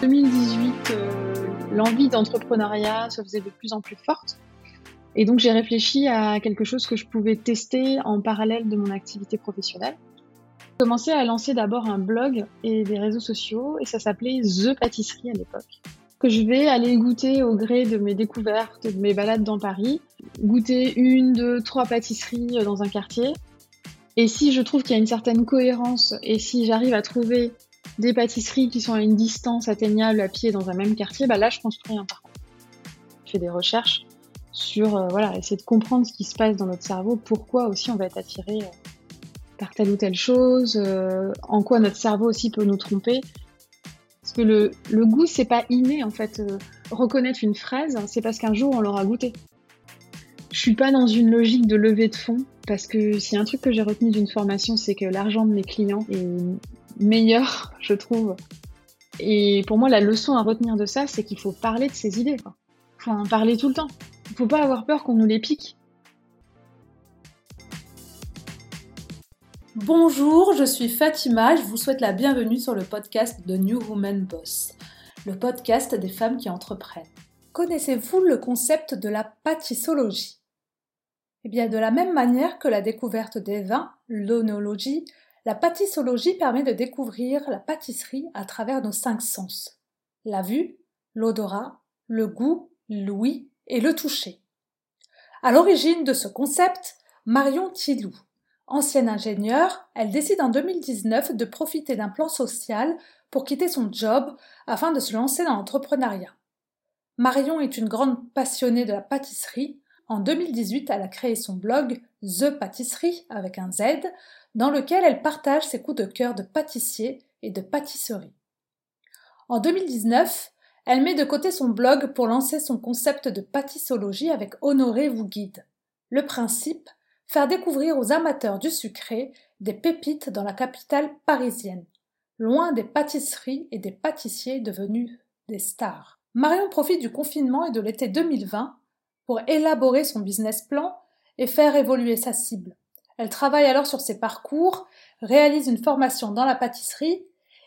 2018, euh, l'envie d'entrepreneuriat se faisait de plus en plus forte. Et donc j'ai réfléchi à quelque chose que je pouvais tester en parallèle de mon activité professionnelle. J'ai commencé à lancer d'abord un blog et des réseaux sociaux et ça s'appelait The Pâtisserie à l'époque. Que je vais aller goûter au gré de mes découvertes, de mes balades dans Paris, goûter une, deux, trois pâtisseries dans un quartier. Et si je trouve qu'il y a une certaine cohérence et si j'arrive à trouver des pâtisseries qui sont à une distance atteignable à pied dans un même quartier, bah là je construis un parcours. Je fais des recherches sur euh, voilà, essayer de comprendre ce qui se passe dans notre cerveau, pourquoi aussi on va être attiré euh, par telle ou telle chose, euh, en quoi notre cerveau aussi peut nous tromper. Parce que le, le goût, c'est pas inné en fait. reconnaître une fraise, c'est parce qu'un jour on l'aura goûté. Je suis pas dans une logique de levée de fonds, parce que s'il y a un truc que j'ai retenu d'une formation, c'est que l'argent de mes clients est meilleur, je trouve. Et pour moi, la leçon à retenir de ça, c'est qu'il faut parler de ses idées. Il faut en parler tout le temps. Il faut pas avoir peur qu'on nous les pique. Bonjour, je suis Fatima, je vous souhaite la bienvenue sur le podcast de New Woman Boss, le podcast des femmes qui entreprennent. Connaissez-vous le concept de la pâtissologie? Eh bien, de la même manière que la découverte des vins, l'onologie, la pâtissologie permet de découvrir la pâtisserie à travers nos cinq sens. La vue, l'odorat, le goût, l'ouïe et le toucher. À l'origine de ce concept, Marion Tilou. Ancienne ingénieure, elle décide en 2019 de profiter d'un plan social pour quitter son job afin de se lancer dans l'entrepreneuriat. Marion est une grande passionnée de la pâtisserie. En 2018, elle a créé son blog The Pâtisserie avec un Z, dans lequel elle partage ses coups de cœur de pâtissier et de pâtisserie. En 2019, elle met de côté son blog pour lancer son concept de pâtissologie avec Honoré vous guide. Le principe faire découvrir aux amateurs du sucré des pépites dans la capitale parisienne, loin des pâtisseries et des pâtissiers devenus des stars. Marion profite du confinement et de l'été 2020 pour élaborer son business plan et faire évoluer sa cible. Elle travaille alors sur ses parcours, réalise une formation dans la pâtisserie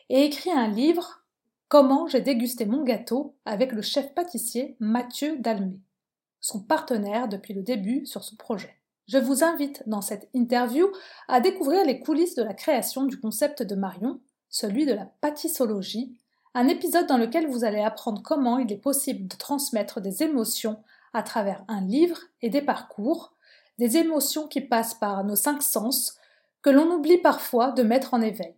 et écrit un livre Comment j'ai dégusté mon gâteau avec le chef pâtissier Mathieu Dalmé, son partenaire depuis le début sur ce projet. Je vous invite dans cette interview à découvrir les coulisses de la création du concept de Marion, celui de la pâtissologie, un épisode dans lequel vous allez apprendre comment il est possible de transmettre des émotions à travers un livre et des parcours, des émotions qui passent par nos cinq sens, que l'on oublie parfois de mettre en éveil.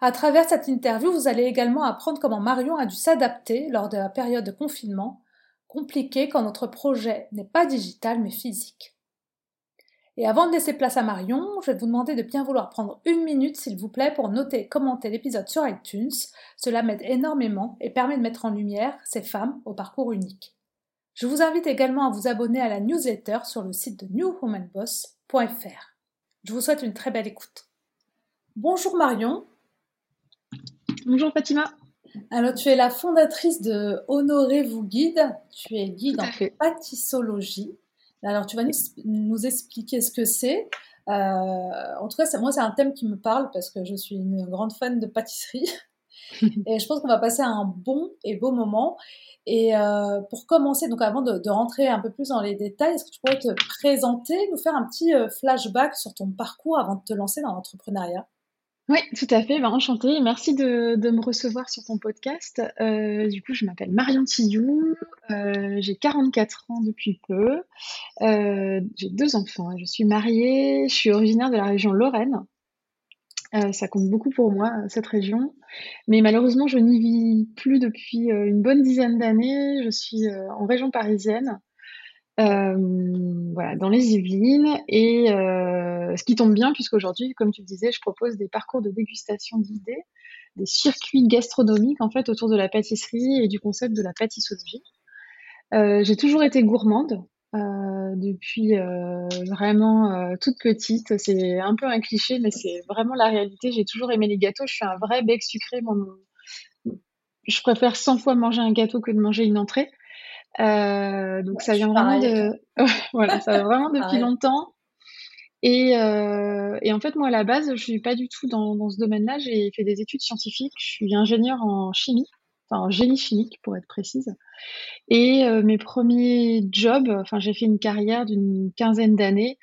À travers cette interview, vous allez également apprendre comment Marion a dû s'adapter lors de la période de confinement, compliquée quand notre projet n'est pas digital mais physique. Et avant de laisser place à Marion, je vais vous demander de bien vouloir prendre une minute, s'il vous plaît, pour noter et commenter l'épisode sur iTunes. Cela m'aide énormément et permet de mettre en lumière ces femmes au parcours unique. Je vous invite également à vous abonner à la newsletter sur le site de newwomanboss.fr. Je vous souhaite une très belle écoute. Bonjour Marion. Bonjour Fatima. Alors tu es la fondatrice de Honoré vous guide. Tu es guide en pâtissologie. Alors tu vas nous, expliquer ce que c'est. Euh, en tout cas, moi c'est un thème qui me parle parce que je suis une grande fan de pâtisserie. et je pense qu'on va passer un bon et beau moment. Et euh, pour commencer, donc avant de, rentrer un peu plus dans les détails, est-ce que tu pourrais te présenter, nous faire un petit euh, flashback sur ton parcours avant de te lancer dans l'entrepreneuriat? Oui, tout à fait. Ben, enchantée. Merci de, me recevoir sur ton podcast. Euh, du coup, je m'appelle Marion Tillou. j'ai 44 ans depuis peu. j'ai deux enfants. Je suis mariée. Je suis originaire de la région Lorraine. Euh, ça compte beaucoup pour moi, euh, cette région. Mais malheureusement, je n'y vis plus depuis euh, une bonne dizaine d'années. Je suis en région parisienne, voilà, dans les Yvelines. Et ce qui tombe bien, puisqu'aujourd'hui, comme tu le disais, je propose des parcours de dégustation d'idées, des circuits gastronomiques en fait autour de la pâtisserie et du concept de la pâtissologie. j'ai toujours été gourmande. Euh, depuis euh, vraiment euh, toute petite. C'est un peu un cliché, mais c'est vraiment la réalité. J'ai toujours aimé les gâteaux. Je suis un vrai bec sucré. Je préfère 100 fois manger un gâteau que de manger une entrée. donc ça vient vraiment de, voilà, ça vient vraiment depuis longtemps. Et, et, en fait, moi, à la base, je suis pas du tout dans, dans ce domaine-là. J'ai fait des études scientifiques. Je suis ingénieure en chimie. Enfin en génie chimique pour être précise. Et mes premiers jobs, enfin j'ai fait une carrière d'une quinzaine d'années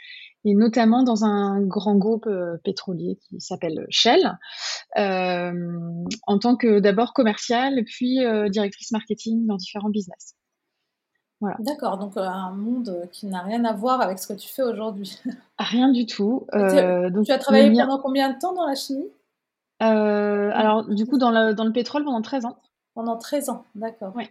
et notamment dans un grand groupe pétrolier qui s'appelle Shell, en tant que d'abord commerciale, puis directrice marketing dans différents business. D'accord, donc un monde qui n'a rien à voir avec ce que tu fais aujourd'hui. Rien du tout. donc, tu as travaillé pendant combien de temps dans la chimie? Alors, du coup, dans le, dans le pétrole pendant 13 ans. Pendant 13 ans, d'accord. Oui.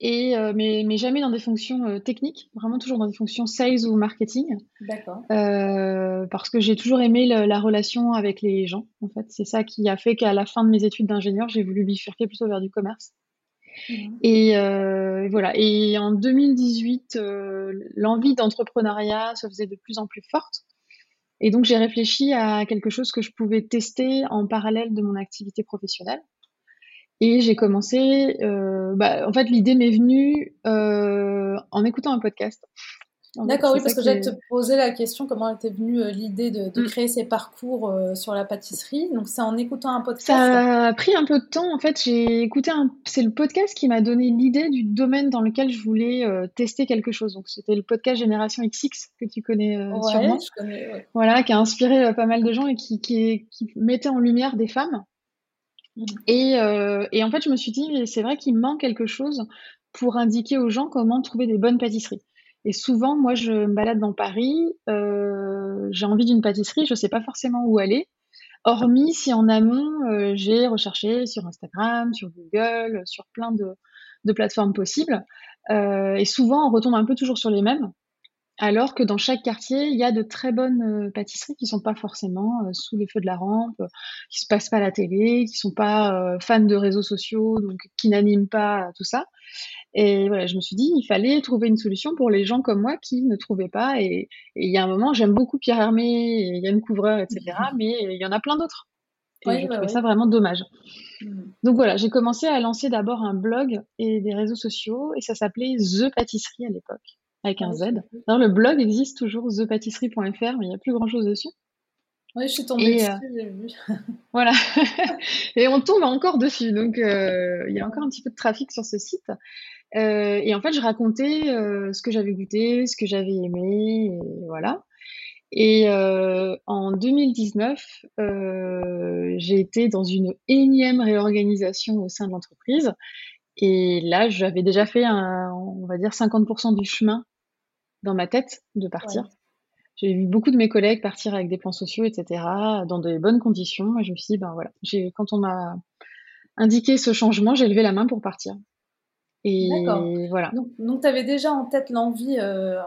Et, mais, mais, jamais dans des fonctions techniques, vraiment toujours dans des fonctions sales ou marketing. D'accord. parce que j'ai toujours aimé la relation avec les gens, en fait. C'est ça qui a fait qu'à la fin de mes études d'ingénieur, j'ai voulu bifurquer plutôt vers du commerce. Mmh. Et voilà. Et en 2018, l'envie d'entrepreneuriat se faisait de plus en plus forte. Et donc, j'ai réfléchi à quelque chose que je pouvais tester en parallèle de mon activité professionnelle. Et j'ai commencé, euh, bah, en fait, l'idée m'est venue euh, en écoutant un podcast. D'accord, oui, parce que j'allais te poser la question comment était venue euh, l'idée de, de, mm. créer ces parcours sur la pâtisserie. Donc, c'est en écoutant un podcast Ça a pris un peu de temps. En fait, j'ai écouté un. C'est le podcast qui m'a donné l'idée du domaine dans lequel je voulais tester quelque chose. Donc, c'était le podcast Génération XX que tu connais ouais, sûrement. Je connais, ouais. Voilà, qui a inspiré pas mal de gens et qui, qui, qui mettait en lumière des femmes Euh, et, en fait, je me suis dit, c'est vrai qu'il manque quelque chose pour indiquer aux gens comment trouver des bonnes pâtisseries. Et souvent, moi, je me balade dans Paris, euh, j'ai envie d'une pâtisserie, je ne sais pas forcément où aller, hormis si en amont, euh, j'ai recherché sur Instagram, sur Google, sur plein de plateformes possibles. et souvent, on retombe un peu toujours sur les mêmes. Alors que dans chaque quartier, il y a de très bonnes euh, pâtisseries qui sont pas forcément euh, sous les feux de la rampe, qui se passent pas à la télé, qui sont pas euh, fans de réseaux sociaux, donc qui n'animent pas tout ça. Et voilà, je me suis dit, il fallait trouver une solution pour les gens comme moi qui ne trouvaient pas. Et, il y a un moment, j'aime beaucoup Pierre Hermé, Yann Couvreur, etc. Mais il y en a plein d'autres. Et je bah trouvais ça vraiment dommage. Mmh. Donc voilà, j'ai commencé à lancer d'abord un blog et des réseaux sociaux, et ça s'appelait The Pâtisserie à l'époque avec un Z. le blog existe toujours, thepâtisserie.fr, mais il n'y a plus grand-chose dessus. Oui, je suis tombée dessus, euh, j'ai vu. voilà. et on tombe encore dessus, donc euh, il y a encore un petit peu de trafic sur ce site. Euh, et en fait, je racontais ce que j'avais goûté, ce que j'avais aimé, et voilà. Et en 2019, j'ai été dans une énième réorganisation au sein de l'entreprise. Et là, j'avais déjà fait, un, on va dire, 50% du chemin dans ma tête de partir. J'ai vu beaucoup de mes collègues partir avec des plans sociaux, etc., dans de bonnes conditions. Et je me suis dit, ben voilà, quand on m'a indiqué ce changement, j'ai levé la main pour partir. Et voilà. Donc, tu avais déjà en tête l'envie euh,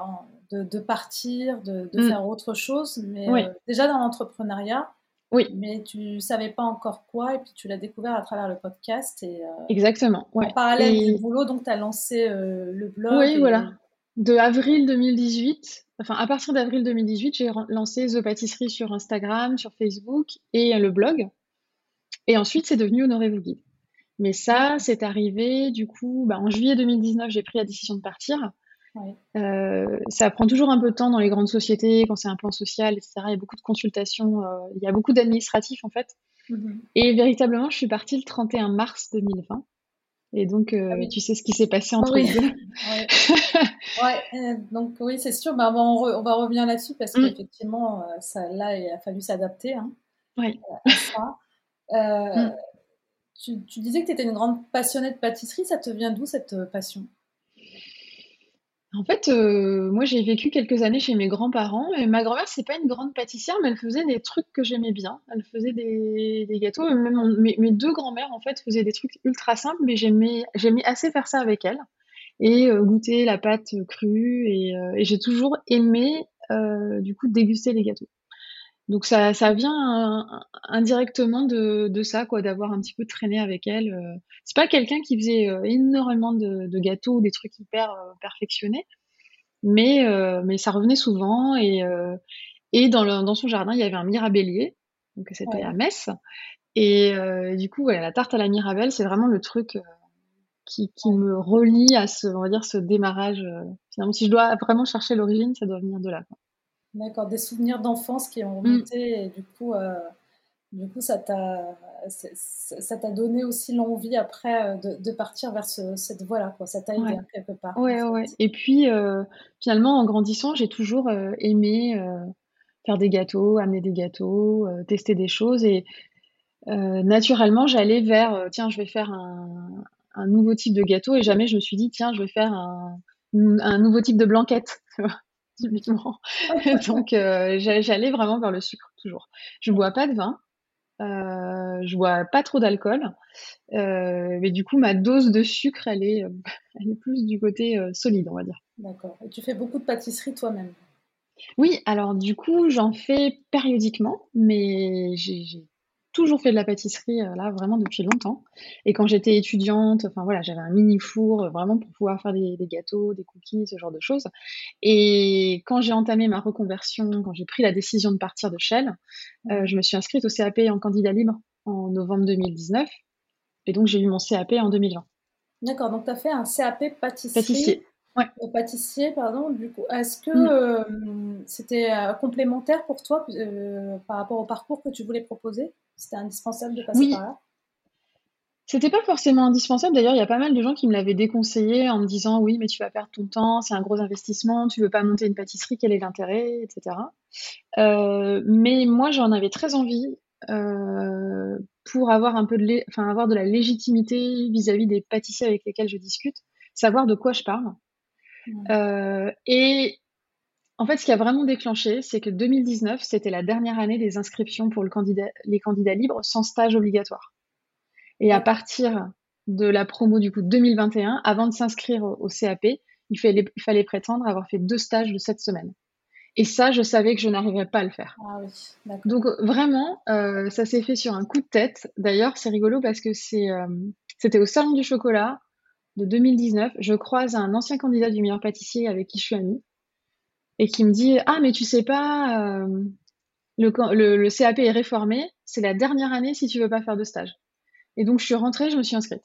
de, partir, de, mmh. faire autre chose, mais euh, déjà dans l'entrepreneuriat, oui. Mais tu savais pas encore quoi, et puis tu l'as découvert à travers le podcast. Et, euh, Exactement. Ouais. En parallèle du boulot, donc tu as lancé le blog. Oui, voilà de avril 2018, enfin à partir d'avril 2018, j'ai lancé The Pâtisserie sur Instagram, sur Facebook et le blog. Et ensuite, c'est devenu Honorez-vous guide. Mais ça, c'est arrivé du coup, bah, en juillet 2019, j'ai pris la décision de partir. Euh, ça prend toujours un peu de temps dans les grandes sociétés, quand c'est un plan social, etc. Il y a beaucoup de consultations, euh, il y a beaucoup d'administratifs en fait. Mm-hmm. Et véritablement, je suis partie le 31 mars 2020. Et donc, euh, ah tu sais ce qui s'est passé entre oui. les deux. ouais. Donc oui, c'est sûr. Bah, on, va revenir là-dessus parce mm. qu'effectivement, ça, là, il a fallu s'adapter hein, à ça. Mm. tu, tu, disais que tu étais une grande passionnée de pâtisserie. Ça te vient d'où cette passion? En fait, euh, moi, j'ai vécu quelques années chez mes grands-parents et ma grand-mère, c'est pas une grande pâtissière, mais elle faisait des trucs que j'aimais bien. Elle faisait des, gâteaux. Même mes, deux grands-mères, en fait, faisaient des trucs ultra simples, mais j'aimais, assez faire ça avec elles et euh, goûter la pâte crue. Et, euh, j'ai toujours aimé, du coup, déguster les gâteaux. Donc ça, ça vient indirectement de, de ça, quoi, d'avoir un petit peu traîné avec elle. C'est pas quelqu'un qui faisait énormément de, de gâteaux, des trucs hyper perfectionnés, mais mais ça revenait souvent et et dans, le, dans son jardin il y avait un mirabellier, donc c'était à Metz. Et du coup, voilà, la tarte à la mirabelle, c'est vraiment le truc qui, qui me relie à ce, on va dire, ce démarrage. finalement, si je dois vraiment chercher l'origine, ça doit venir de là. D'accord, des souvenirs d'enfance qui ont mm. remonté et du coup, euh, Du coup, ça t'a, ça t'a donné aussi l'envie après de, de partir vers cette voie-là, quoi. Ça t'a aidé quelque part. Ouais, ouais. Et puis, finalement, en grandissant, j'ai toujours aimé faire des gâteaux, amener des gâteaux, tester des choses. Et naturellement, j'allais vers, tiens, je vais faire un, un nouveau type de gâteau. Et jamais je me suis dit, tiens, je vais faire un, un nouveau type de blanquette. typiquement. Donc, euh, j'allais vraiment vers le sucre, toujours. Je bois pas de vin, euh, je bois pas trop d'alcool, euh, mais du coup, ma dose de sucre, elle est, elle est plus du côté solide, on va dire. D'accord. Et tu fais beaucoup de pâtisserie toi-même? Oui, alors du coup, j'en fais périodiquement, mais j'ai toujours fait de la pâtisserie euh, là vraiment depuis longtemps. Et quand j'étais étudiante, enfin voilà, j'avais un mini four euh, vraiment pour pouvoir faire des, gâteaux, des cookies, ce genre de choses. Et quand j'ai entamé ma reconversion, quand j'ai pris la décision de partir de Shell, euh, je me suis inscrite au CAP en candidat libre en novembre 2019. Et donc j'ai eu mon CAP en 2020. D'accord, donc tu as fait un CAP pâtisserie. Pâtissier. Ouais. pâtissier, pardon, du coup. Est-ce que mm. c'était complémentaire pour toi par rapport au parcours que tu voulais proposer? C'était indispensable de passer par là? C'était pas forcément indispensable. D'ailleurs, il y a pas mal de gens qui me l'avaient déconseillé en me disant oui, mais tu vas perdre ton temps, c'est un gros investissement, tu veux pas monter une pâtisserie, quel est l'intérêt, etc. Euh, mais moi, j'en avais très envie euh, pour avoir un peu de, enfin, avoir de la légitimité vis-à-vis des pâtissiers avec lesquels je discute, savoir de quoi je parle. Euh, et en fait, ce qui a vraiment déclenché, c'est que 2019, c'était la dernière année des inscriptions pour le candidat, les candidats libres sans stage obligatoire. Et à partir de la promo du coup 2021, avant de s'inscrire au, CAP, il fallait, prétendre avoir fait deux stages de cette semaine. Et ça, je savais que je n'arriverais pas à le faire. Ah Donc vraiment, euh, ça s'est fait sur un coup de tête. D'ailleurs, c'est rigolo parce que euh, c'était au Salon du Chocolat de 2019. Je croise un ancien candidat du meilleur pâtissier avec qui je suis amie et qui me dit Ah, mais tu sais pas, euh, le, CAP est réformé, c'est la dernière année si tu veux pas faire de stage. Et donc, je suis rentrée, je me suis inscrite.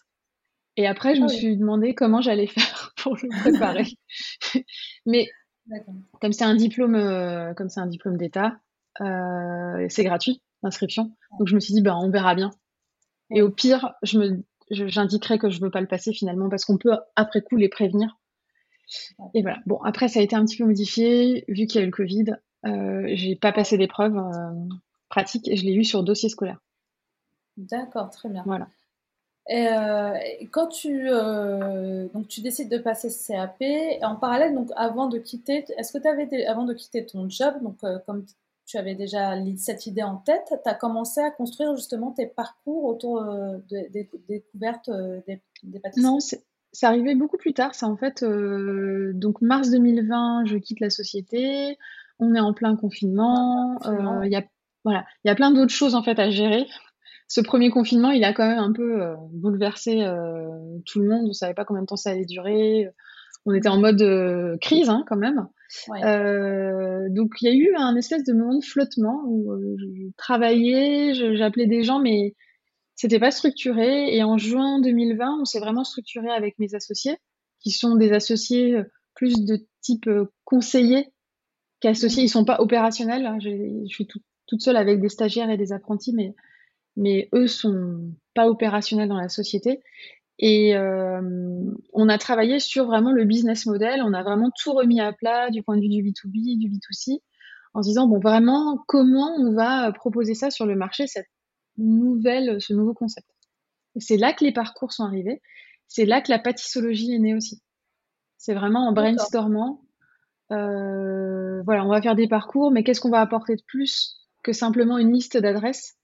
Et après, je me ah suis demandé comment j'allais faire pour le préparer. mais comme c'est un diplôme, euh, comme c'est un diplôme d'État, euh, c'est gratuit l'inscription. Donc je me suis dit, bah, on verra bien. Et au pire, je me, j'indiquerai que je veux pas le passer finalement parce qu'on peut après coup les prévenir et voilà. Bon, après, ça a été un petit peu modifié. Vu qu'il y a eu le Covid, euh, j'ai pas passé d'épreuves euh, pratiques et je l'ai eu sur dossier scolaire. D'accord, très bien. Voilà. Et, euh, quand tu, euh, donc tu décides de passer ce CAP, en parallèle, donc avant de quitter, est-ce que tu avais, avant de quitter ton job, donc comme tu avais déjà cette idée en tête, tu as commencé à construire justement tes parcours autour des découvertes des, des pâtisseries? Non, c'est arrivé beaucoup plus tard. C'est en fait, euh, donc mars 2020, je quitte la société. On est en plein confinement. Euh, il y a voilà, il y a plein d'autres choses en fait à gérer. Ce premier confinement, il a quand même un peu euh, bouleversé tout le monde. On savait pas combien de temps ça allait durer. On était en mode crise hein, quand même. donc il y a eu un espèce de moment de flottement où je travaillais, j'appelais des gens, mais c'était pas structuré. Et en juin 2020, on s'est vraiment structuré avec mes associés, qui sont des associés euh, plus de type euh, conseiller qu'associés. Ils sont pas opérationnels. Hein. Je, suis toute seule avec des stagiaires et des apprentis, mais, mais eux sont pas opérationnels dans la société. Et euh, on a travaillé sur vraiment le business model. On a vraiment tout remis à plat du point de vue du B2B, du B2C, en se disant, bon, vraiment, comment on va proposer ça sur le marché, cette nouvelle, ce nouveau concept. c'est là que les parcours sont arrivés. C'est là que la pâtissologie est née aussi. C'est vraiment en brainstormant. Euh, voilà, on va faire des parcours, mais qu'est-ce qu'on va apporter de plus que simplement une liste d'adresses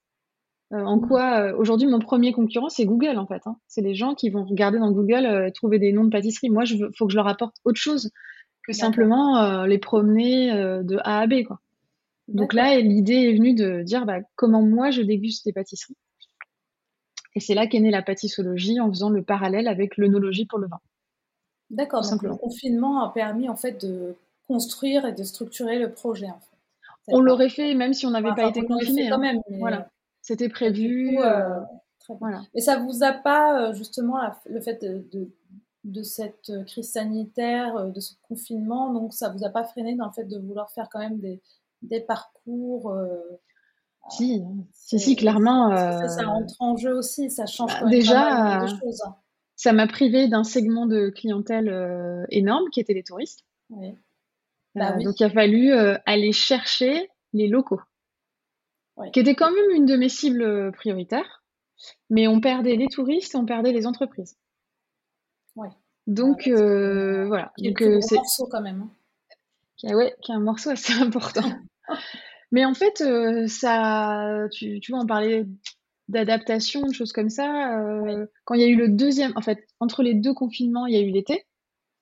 euh, En quoi euh, aujourd'hui mon premier concurrent c'est Google en fait. Hein. C'est les gens qui vont regarder dans Google trouver des noms de pâtisseries. Moi, il faut que je leur apporte autre chose que simplement les promener de A à B quoi. Donc là, l'idée est venue de dire bah, comment moi je déguste des pâtisseries. Et c'est là qu'est née la pâtissologie en faisant le parallèle avec l'œnologie pour le vin. D'accord, donc le confinement a permis en fait de construire et de structurer le projet. En fait. On l'aurait fait même si on n'avait pas été confiné. Quand hein. Voilà, c'était prévu. Euh, euh, voilà. Et ça vous a pas euh, justement le fait de, de, cette crise sanitaire, de ce confinement, donc ça vous a pas freiné dans le fait de vouloir faire quand même des, des parcours euh, Si, si, si, clairement. Ça, ça, entre en jeu aussi, ça change bah, quand même déjà, pas mal de choses. Hein. Ça m'a privé d'un segment de clientèle énorme qui était les touristes. Oui. Bah donc il a fallu aller chercher les locaux, qui étaient quand même une de mes cibles prioritaires. Mais on perdait les touristes, on perdait les entreprises. Ouais. Donc euh, voilà. Donc euh, c'est un morceau quand même. Hein. ouais, qui est un morceau assez important. Mais en fait, euh, ça, tu, tu, vois, on parlait d'adaptation, de choses comme ça. Quand il y a eu le deuxième, en fait, entre les deux confinements, il y a eu l'été,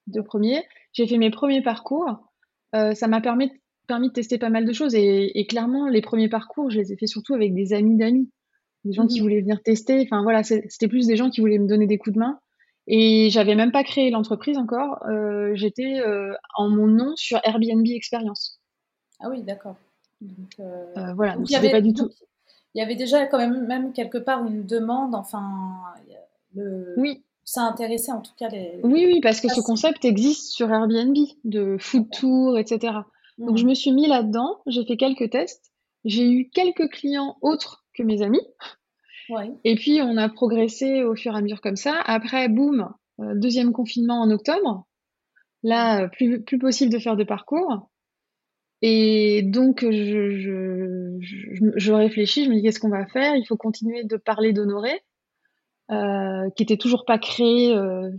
deux premiers. J'ai fait mes premiers parcours. ça m'a permis, permis de tester pas mal de choses. Et, et, clairement, les premiers parcours, je les ai fait surtout avec des amis d'amis des gens qui mmh voulaient venir tester. Enfin voilà, c'était plus des gens qui voulaient me donner des coups de main. Et j'avais même pas créé l'entreprise encore. Euh, j'étais euh, en mon nom sur Airbnb Experience. Ah oui, d'accord. Euh, voilà, donc, donc pas du tout. Il y avait déjà quand même, même quelque part une demande, enfin, le, oui. ça intéressait en tout cas les. Oui, oui, parce que ce concept existe sur Airbnb, de food tour, etc. Donc je mmh. me suis mis là-dedans, j'ai fait quelques tests, j'ai eu quelques clients autres que mes amis. Et puis, on a progressé au fur et à mesure comme ça. Après, boum, euh, deuxième confinement en octobre. Là, plus, plus possible de faire de parcours. Et donc, je, je, je, réfléchis, je me dis qu'est-ce qu'on va faire? Il faut continuer de parler d'Honoré, euh, qui était toujours pas créé euh,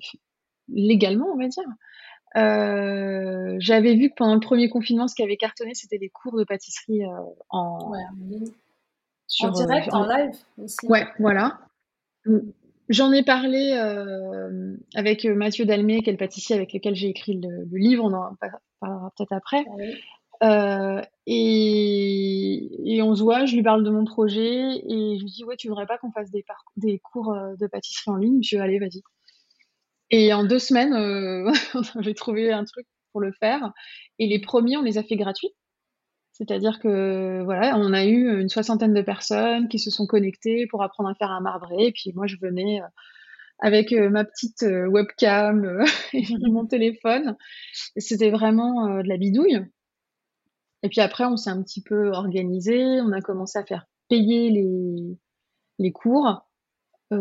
légalement, on va dire. J'avais vu que pendant le premier confinement, ce qui avait cartonné, c'était les cours de pâtisserie en, en euh, direct, en, live aussi. Ouais, voilà. J'en ai parlé euh, avec euh, Mathieu Dalmé, qui est le pâtissier avec lequel j'ai écrit le, livre, on en parlera peut-être après. Ah et, on se voit, je lui parle de mon projet et je lui dis ouais tu voudrais pas qu'on fasse des, cours de pâtisserie en ligne? Je allez vas-y. Et en deux semaines, euh, j'ai trouvé un truc pour le faire. Et les premiers, on les a fait gratuits. C'est-à-dire que voilà, on a eu une soixantaine de personnes qui se sont connectées pour apprendre à faire un marbré. Et puis moi, je venais euh, avec euh, ma petite euh, webcam et mon téléphone. C'était vraiment de la bidouille. Et puis après, on s'est un petit peu organisé. On a commencé à faire payer les, les cours.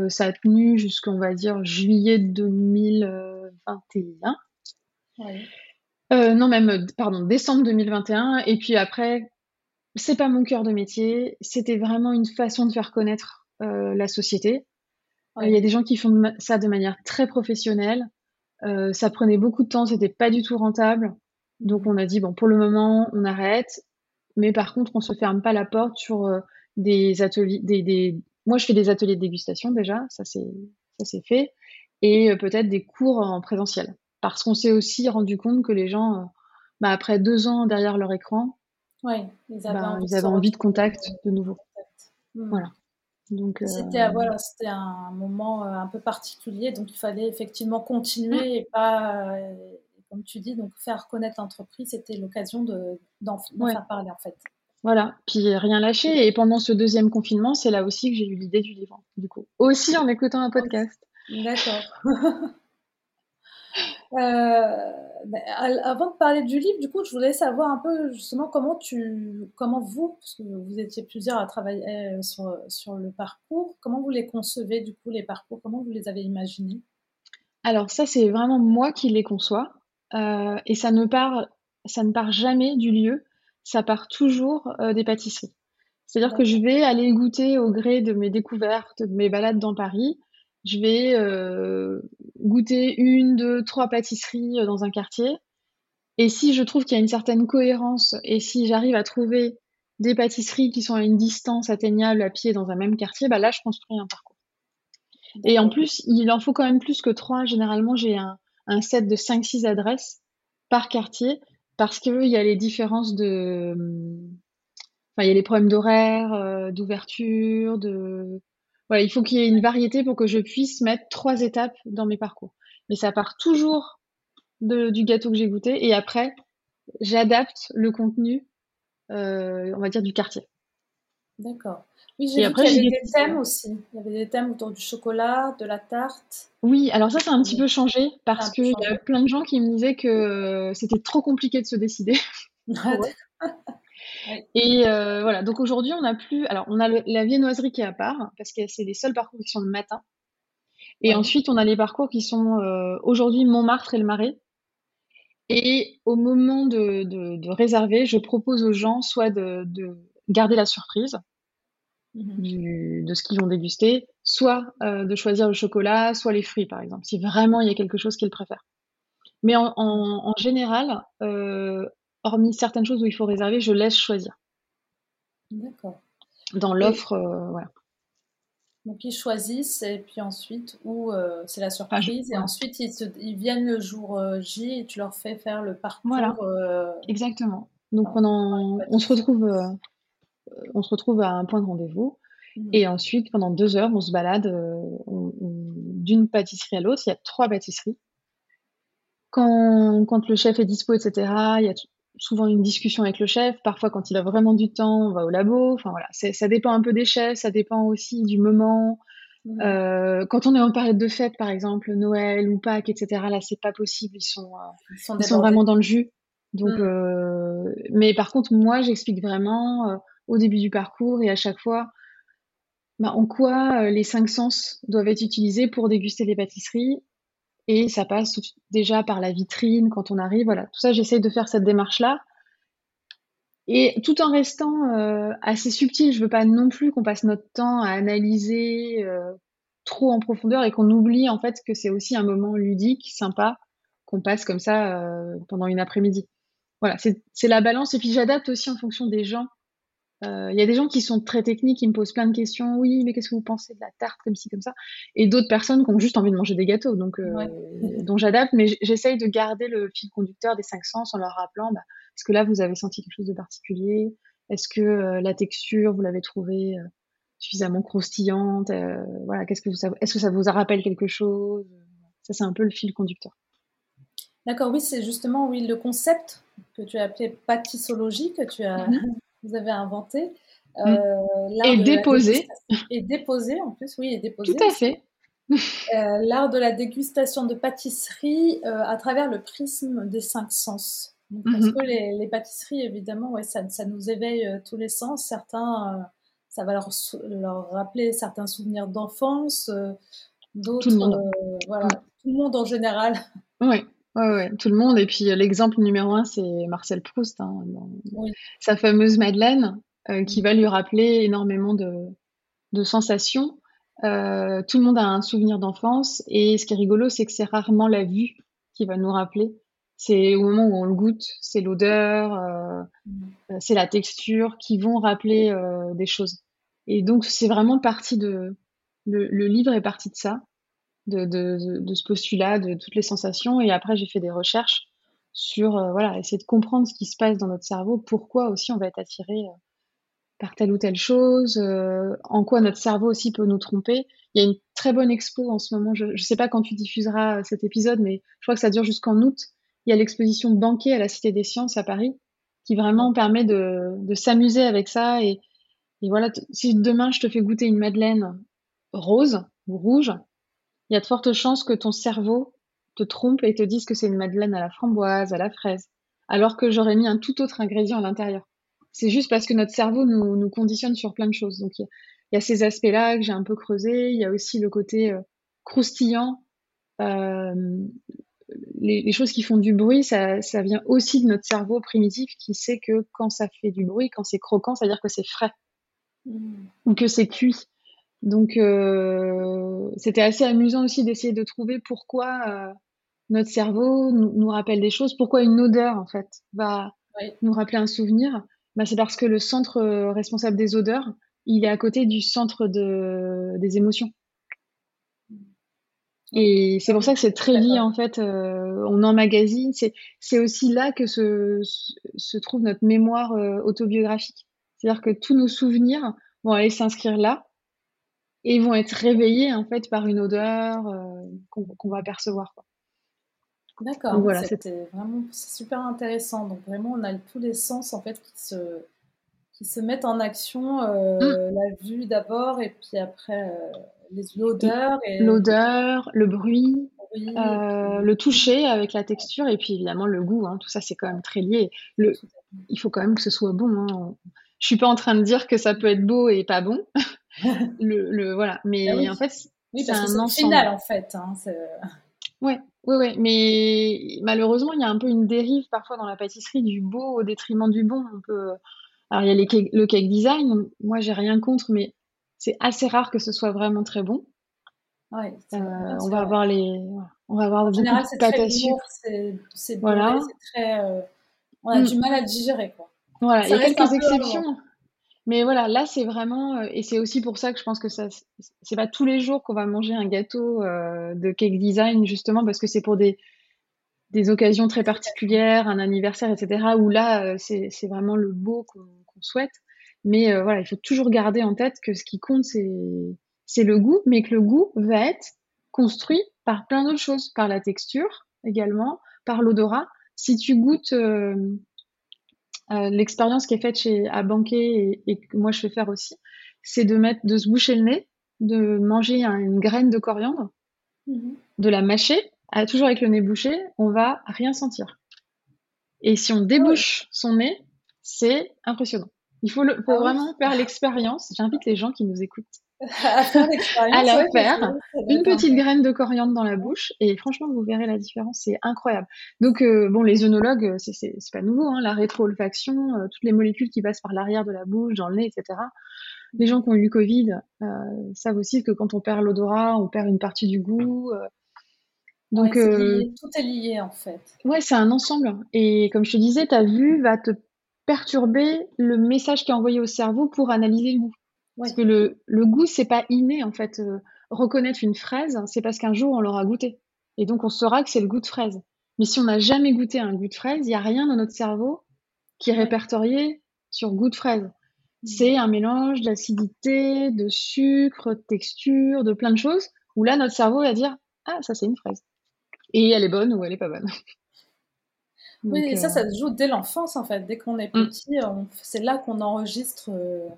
ça a tenu jusqu'on va dire juillet 2021. Ouais. Euh, non, même, euh, pardon, décembre 2021. Et puis après, c'est pas mon cœur de métier. C'était vraiment une façon de faire connaître euh, la société. Il y a des gens qui font ça de manière très professionnelle. ça prenait beaucoup de temps, c'était pas du tout rentable. Donc on a dit bon, pour le moment, on arrête. Mais par contre, on se ferme pas la porte sur des ateliers, des, des, Moi, je fais des ateliers de dégustation déjà, ça c'est ça c'est fait, et peut-être des cours en présentiel parce qu'on s'est aussi rendu compte que les gens, euh, bah, après deux ans derrière leur écran, ouais, ils avaient, bah, envie, de contact de nouveau. Hmm. Voilà. Donc, c'était euh, voilà, c'était un moment euh, un peu particulier, donc il fallait effectivement continuer et pas, comme tu dis, donc faire connaître l'entreprise. C'était l'occasion de d'en faire parler en fait. Voilà, puis rien lâcher. Et pendant ce deuxième confinement, c'est là aussi que j'ai eu l'idée du livre, du coup. Aussi en écoutant un podcast. D'accord. Euh, ben, avant de parler du livre, du coup, je voulais savoir un peu justement comment tu, comment vous, parce que vous étiez plusieurs à travailler euh, sur, sur le parcours, comment vous les concevez du coup les parcours, comment vous les avez imaginés? Alors ça, c'est vraiment moi qui les conçois, euh, et ça ne part, ça ne part jamais du lieu, ça part toujours des pâtisseries. C'est-à-dire que je vais aller goûter au gré de mes découvertes, de mes balades dans Paris je vais euh, goûter une, deux, trois pâtisseries euh, dans un quartier. Et si je trouve qu'il y a une certaine cohérence et si j'arrive à trouver des pâtisseries qui sont à une distance atteignable à pied dans un même quartier, bah là, je construis un parcours. Et en plus, il en faut quand même plus que trois. Généralement, j'ai un, un, set de 5-6 adresses par quartier parce qu'il y a les différences de... Enfin, il y a les problèmes d'horaire, euh, d'ouverture, de voilà, il faut qu'il y ait une variété pour que je puisse mettre trois étapes dans mes parcours. Mais ça part toujours du gâteau que j'ai goûté et après, j'adapte le contenu, euh, on va dire, du quartier. D'accord. Oui, j'ai vu qu'il y avait des thèmes aussi. Il y avait des thèmes autour du chocolat, de la tarte. Oui, alors ça, ça a un petit peu changé parce qu'il y a plein de gens qui me disaient que c'était trop compliqué de se décider. Et voilà, donc aujourd'hui, on n'a plus. Alors, on a la viennoiserie qui est à part, parce que c'est les seuls parcours qui sont le matin. Et ensuite, on a les parcours qui sont aujourd'hui Montmartre et le Marais. Et au moment de, réserver, je propose aux gens soit de, garder la surprise mmh de ce qu'ils vont déguster, soit de choisir le chocolat, soit les fruits, par exemple, si vraiment il y a quelque chose qu'ils préfèrent. Mais en, général, hormis certaines choses où il faut réserver, je laisse choisir. D'accord. Dans l'offre, voilà. Donc ils choisissent et puis ensuite, ou euh, c'est la ah, surprise, et ensuite ils, viennent le jour euh, J et tu leur fais faire le parcours. Voilà. Euh, Exactement. Donc pendant, on se retrouve, on se retrouve à un point de rendez-vous. Mmh. Et ensuite, pendant deux heures, on se balade d'une pâtisserie à l'autre. Il y a trois pâtisseries. Quand, quand, le chef est dispo, etc., il y a souvent une discussion avec le chef. Parfois, quand il a vraiment du temps, on va au labo. Enfin voilà, ça dépend un peu des chefs, ça dépend aussi du moment. Euh, quand on est en période de fête, par exemple Noël ou Pâques, etc. Là, c'est pas possible. Ils sont, euh, ils sont, vraiment dans le jus. Donc, euh, mais par contre, moi, j'explique vraiment au début du parcours et à chaque fois bah, en quoi les cinq sens doivent être utilisés pour déguster les pâtisseries et ça passe déjà par la vitrine quand on arrive. Voilà, tout ça, j'essaye de faire cette démarche-là. Et tout en restant euh, assez subtil, je veux pas non plus qu'on passe notre temps à analyser euh, trop en profondeur et qu'on oublie en fait que c'est aussi un moment ludique, sympa, qu'on passe comme ça euh, pendant une après-midi. Voilà, c'est la balance. Et puis j'adapte aussi en fonction des gens il y a des gens qui sont très techniques, qui me posent plein de questions. Oui, mais qu'est-ce que vous pensez de la tarte comme ci, comme ça? Et d'autres personnes qui ont juste envie de manger des gâteaux, donc dont j'adapte. Mais j'essaye de garder le fil conducteur des cinq sens en leur rappelant bah, est-ce que là vous avez senti quelque chose de particulier? Est-ce que la texture vous l'avez trouvée suffisamment croustillante? Voilà, qu'est-ce que est-ce que ça vous rappelle quelque chose? Ça, c'est un peu le fil conducteur. D'accord, oui, c'est justement oui le concept que tu as appelé pâtissologie que tu as mmh vous avez inventé. Mm. Euh, et déposé. Et déposé en plus, oui, et déposé. Tout à fait. Euh, l'art de la dégustation de pâtisserie euh, à travers le prisme des cinq sens. parce mm-hmm. que les, pâtisseries, évidemment, ouais, ça, ça nous éveille tous les sens. Certains, ça va leur, leur, rappeler certains souvenirs d'enfance, d'autres, voilà, mm. tout le monde en général. Oui. Ouais, tout le monde. Et puis l'exemple numéro un, c'est Marcel Proust, hein, sa fameuse Madeleine, euh, qui va lui rappeler énormément de, de sensations. Euh, tout le monde a un souvenir d'enfance, et ce qui est rigolo, c'est que c'est rarement la vue qui va nous rappeler. C'est au moment où on le goûte, c'est l'odeur, euh, mmh. c'est la texture qui vont rappeler des choses. Et donc c'est vraiment partie de le, le livre est parti de ça de, ce postulat, de toutes les sensations. Et après, j'ai fait des recherches sur, euh, voilà, essayer de comprendre ce qui se passe dans notre cerveau, pourquoi aussi on va être attiré euh, par telle ou telle chose, euh, en quoi notre cerveau aussi peut nous tromper. Il y a une très bonne expo en ce moment, je ne sais pas quand tu diffuseras cet épisode, mais je crois que ça dure jusqu'en août. Il y a l'exposition Banquet à la Cité des Sciences à Paris, qui vraiment permet de, s'amuser avec ça. Et, et voilà, si demain je te fais goûter une madeleine rose ou rouge, il y a de fortes chances que ton cerveau te trompe et te dise que c'est une madeleine à la framboise, à la fraise, alors que j'aurais mis un tout autre ingrédient à l'intérieur. C'est juste parce que notre cerveau nous, conditionne sur plein de choses. Donc il y, a ces aspects-là que j'ai un peu creusé. Il y a aussi le côté euh, croustillant. Euh, les, choses qui font du bruit, ça, vient aussi de notre cerveau primitif qui sait que quand ça fait du bruit, quand c'est croquant, ça veut dire que c'est frais mmh. ou que c'est cuit. Donc, euh, c'était assez amusant aussi d'essayer de trouver pourquoi euh, notre cerveau nous, rappelle des choses, pourquoi une odeur, en fait, va nous rappeler un souvenir. Bah, c'est parce que le centre euh, responsable des odeurs, il est à côté du centre de, des émotions. Et c'est pour ça que c'est très lié, en fait. on emmagasine. C'est aussi là que se, se trouve notre mémoire autobiographique. C'est-à-dire que tous nos souvenirs vont aller s'inscrire là et ils vont être réveillés en fait par une odeur euh, qu'on va percevoir. D'accord, voilà, c'était vraiment super intéressant. Donc vraiment, on a tous les sens en fait qui se, qui se mettent en action. Euh, mmh. La vue d'abord et puis après euh, l'odeur. L'odeur, le bruit. le toucher avec la texture et puis évidemment le goût. Hein. tout ça, c'est quand même très lié. Le, il faut quand même que ce soit bon. Hein. Je suis pas en train de dire que ça peut être beau et pas bon. Le, le, voilà. Mais ah en fait, c'est un ensemble. final en fait. Hein, ouais, oui, oui, mais malheureusement, il y a un peu une dérive parfois dans la pâtisserie du beau au détriment du bon. On peut... Alors, il y a les le cake design, moi, j'ai rien contre, mais c'est assez rare que ce soit vraiment très bon. Ouais, euh, on va avoir les, on va avoir en général, c'est très c'est voilà. très, euh, on a mm. du mal à digérer quoi. Voilà, il y a quelques exceptions. Mais voilà, là, c'est vraiment, euh, et c'est aussi pour ça que je pense que ça, c'est pas tous les jours qu'on va manger un gâteau euh, de cake design, justement, parce que c'est pour des, des occasions très particulières, un anniversaire, etc., où là, euh, c'est vraiment le beau qu'on souhaite. Mais voilà, il faut toujours garder en tête que ce qui compte, c'est le goût, mais que le goût va être construit par plein d'autres choses, par la texture également, par l'odorat. Si tu goûtes euh, l'expérience qui est faite chez à Banquet et, que moi je fais faire aussi, c'est de mettre, de se boucher le nez, de manger une graine de coriandre, mhm. de la mâcher, toujours avec le nez bouché, on va rien sentir. Et si on débouche son nez, c'est impressionnant. Il faut, le, faut ah vraiment faire l'expérience. J'invite les gens qui nous écoutent à faire à la faire. Une petite graine de coriandre dans la bouche et franchement, vous verrez la différence, c'est incroyable. Donc, euh, bon, les œnologues, euh, c'est pas nouveau, hein, la rétro-olfaction, euh, toutes les molécules qui passent par l'arrière de la bouche, dans le nez, etc. Les gens qui ont eu le Covid savent aussi que quand on perd l'odorat, on perd une partie du goût. donc, tout est lié en fait. Ouais, c'est un ensemble. Et comme je te disais, ta vue va te perturber le message qui est envoyé au cerveau pour analyser le goût. Parce que le, le goût, c'est pas inné, en fait. Euh, reconnaître une fraise, c'est parce qu'un jour, on l'aura goûté. Et donc, on saura que c'est le goût de fraise. Mais si on n'a jamais goûté un goût de fraise, il n'y a rien dans notre cerveau qui est répertorié sur goût de fraise. Mmh. C'est un mélange d'acidité, de sucre, de texture, de plein de choses, où là, notre cerveau va dire Ah, ça, c'est une fraise. Et elle est bonne ou elle est pas bonne. oui, et ça, euh, ça se joue dès l'enfance, en fait. Dès qu'on est mmh. petit, c'est là qu'on enregistre. Euh,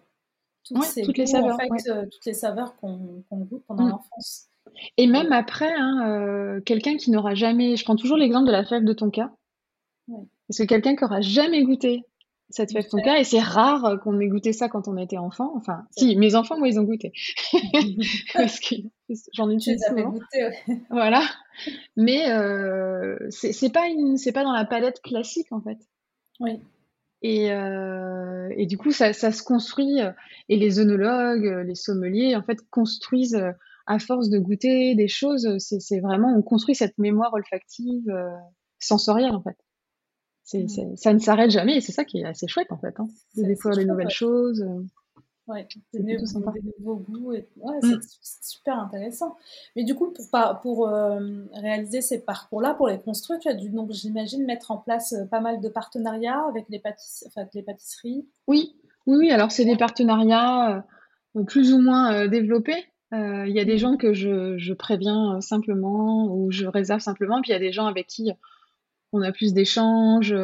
toutes, les saveurs, euh, toutes les saveurs qu'on goûte pendant mm. l'enfance. Et même après, hein, euh, quelqu'un qui n'aura jamais, je prends toujours l'exemple de la fève de tonka, parce que quelqu'un qui n'aura jamais goûté cette fève de tonka, et c'est rare qu'on ait goûté ça quand on était enfant. Enfin, si, mes enfants, moi, ils ont goûté, parce que j'en utilise souvent. Goûté, Voilà, mais euh, c'est pas une, c'est pas dans la palette classique en fait. Oui. Et, euh, et, du coup, ça, ça, se construit. Euh, et les œnologues, euh, les sommeliers, en fait, construisent euh, à force de goûter des choses. C'est vraiment, on construit cette mémoire olfactive sensorielle, en fait. Mmh. ça ne s'arrête jamais et c'est ça qui est assez chouette, en fait, hein, de découvrir des nouvelles choses. Ouais, des, nouveaux goûts. Et... Ouais, mmh. c'est super intéressant. Mais du coup, pour, pour euh, réaliser ces parcours-là, pour les construire, tu as dû, donc, j'imagine, mettre en place euh, pas mal de partenariats avec les, pâtiss... enfin, les pâtisseries. Oui, oui, oui. Alors, c'est des partenariats euh, plus ou moins développés. Il y a des gens que je, je, préviens simplement ou je réserve simplement, puis il y a des gens avec qui on a plus d'échanges,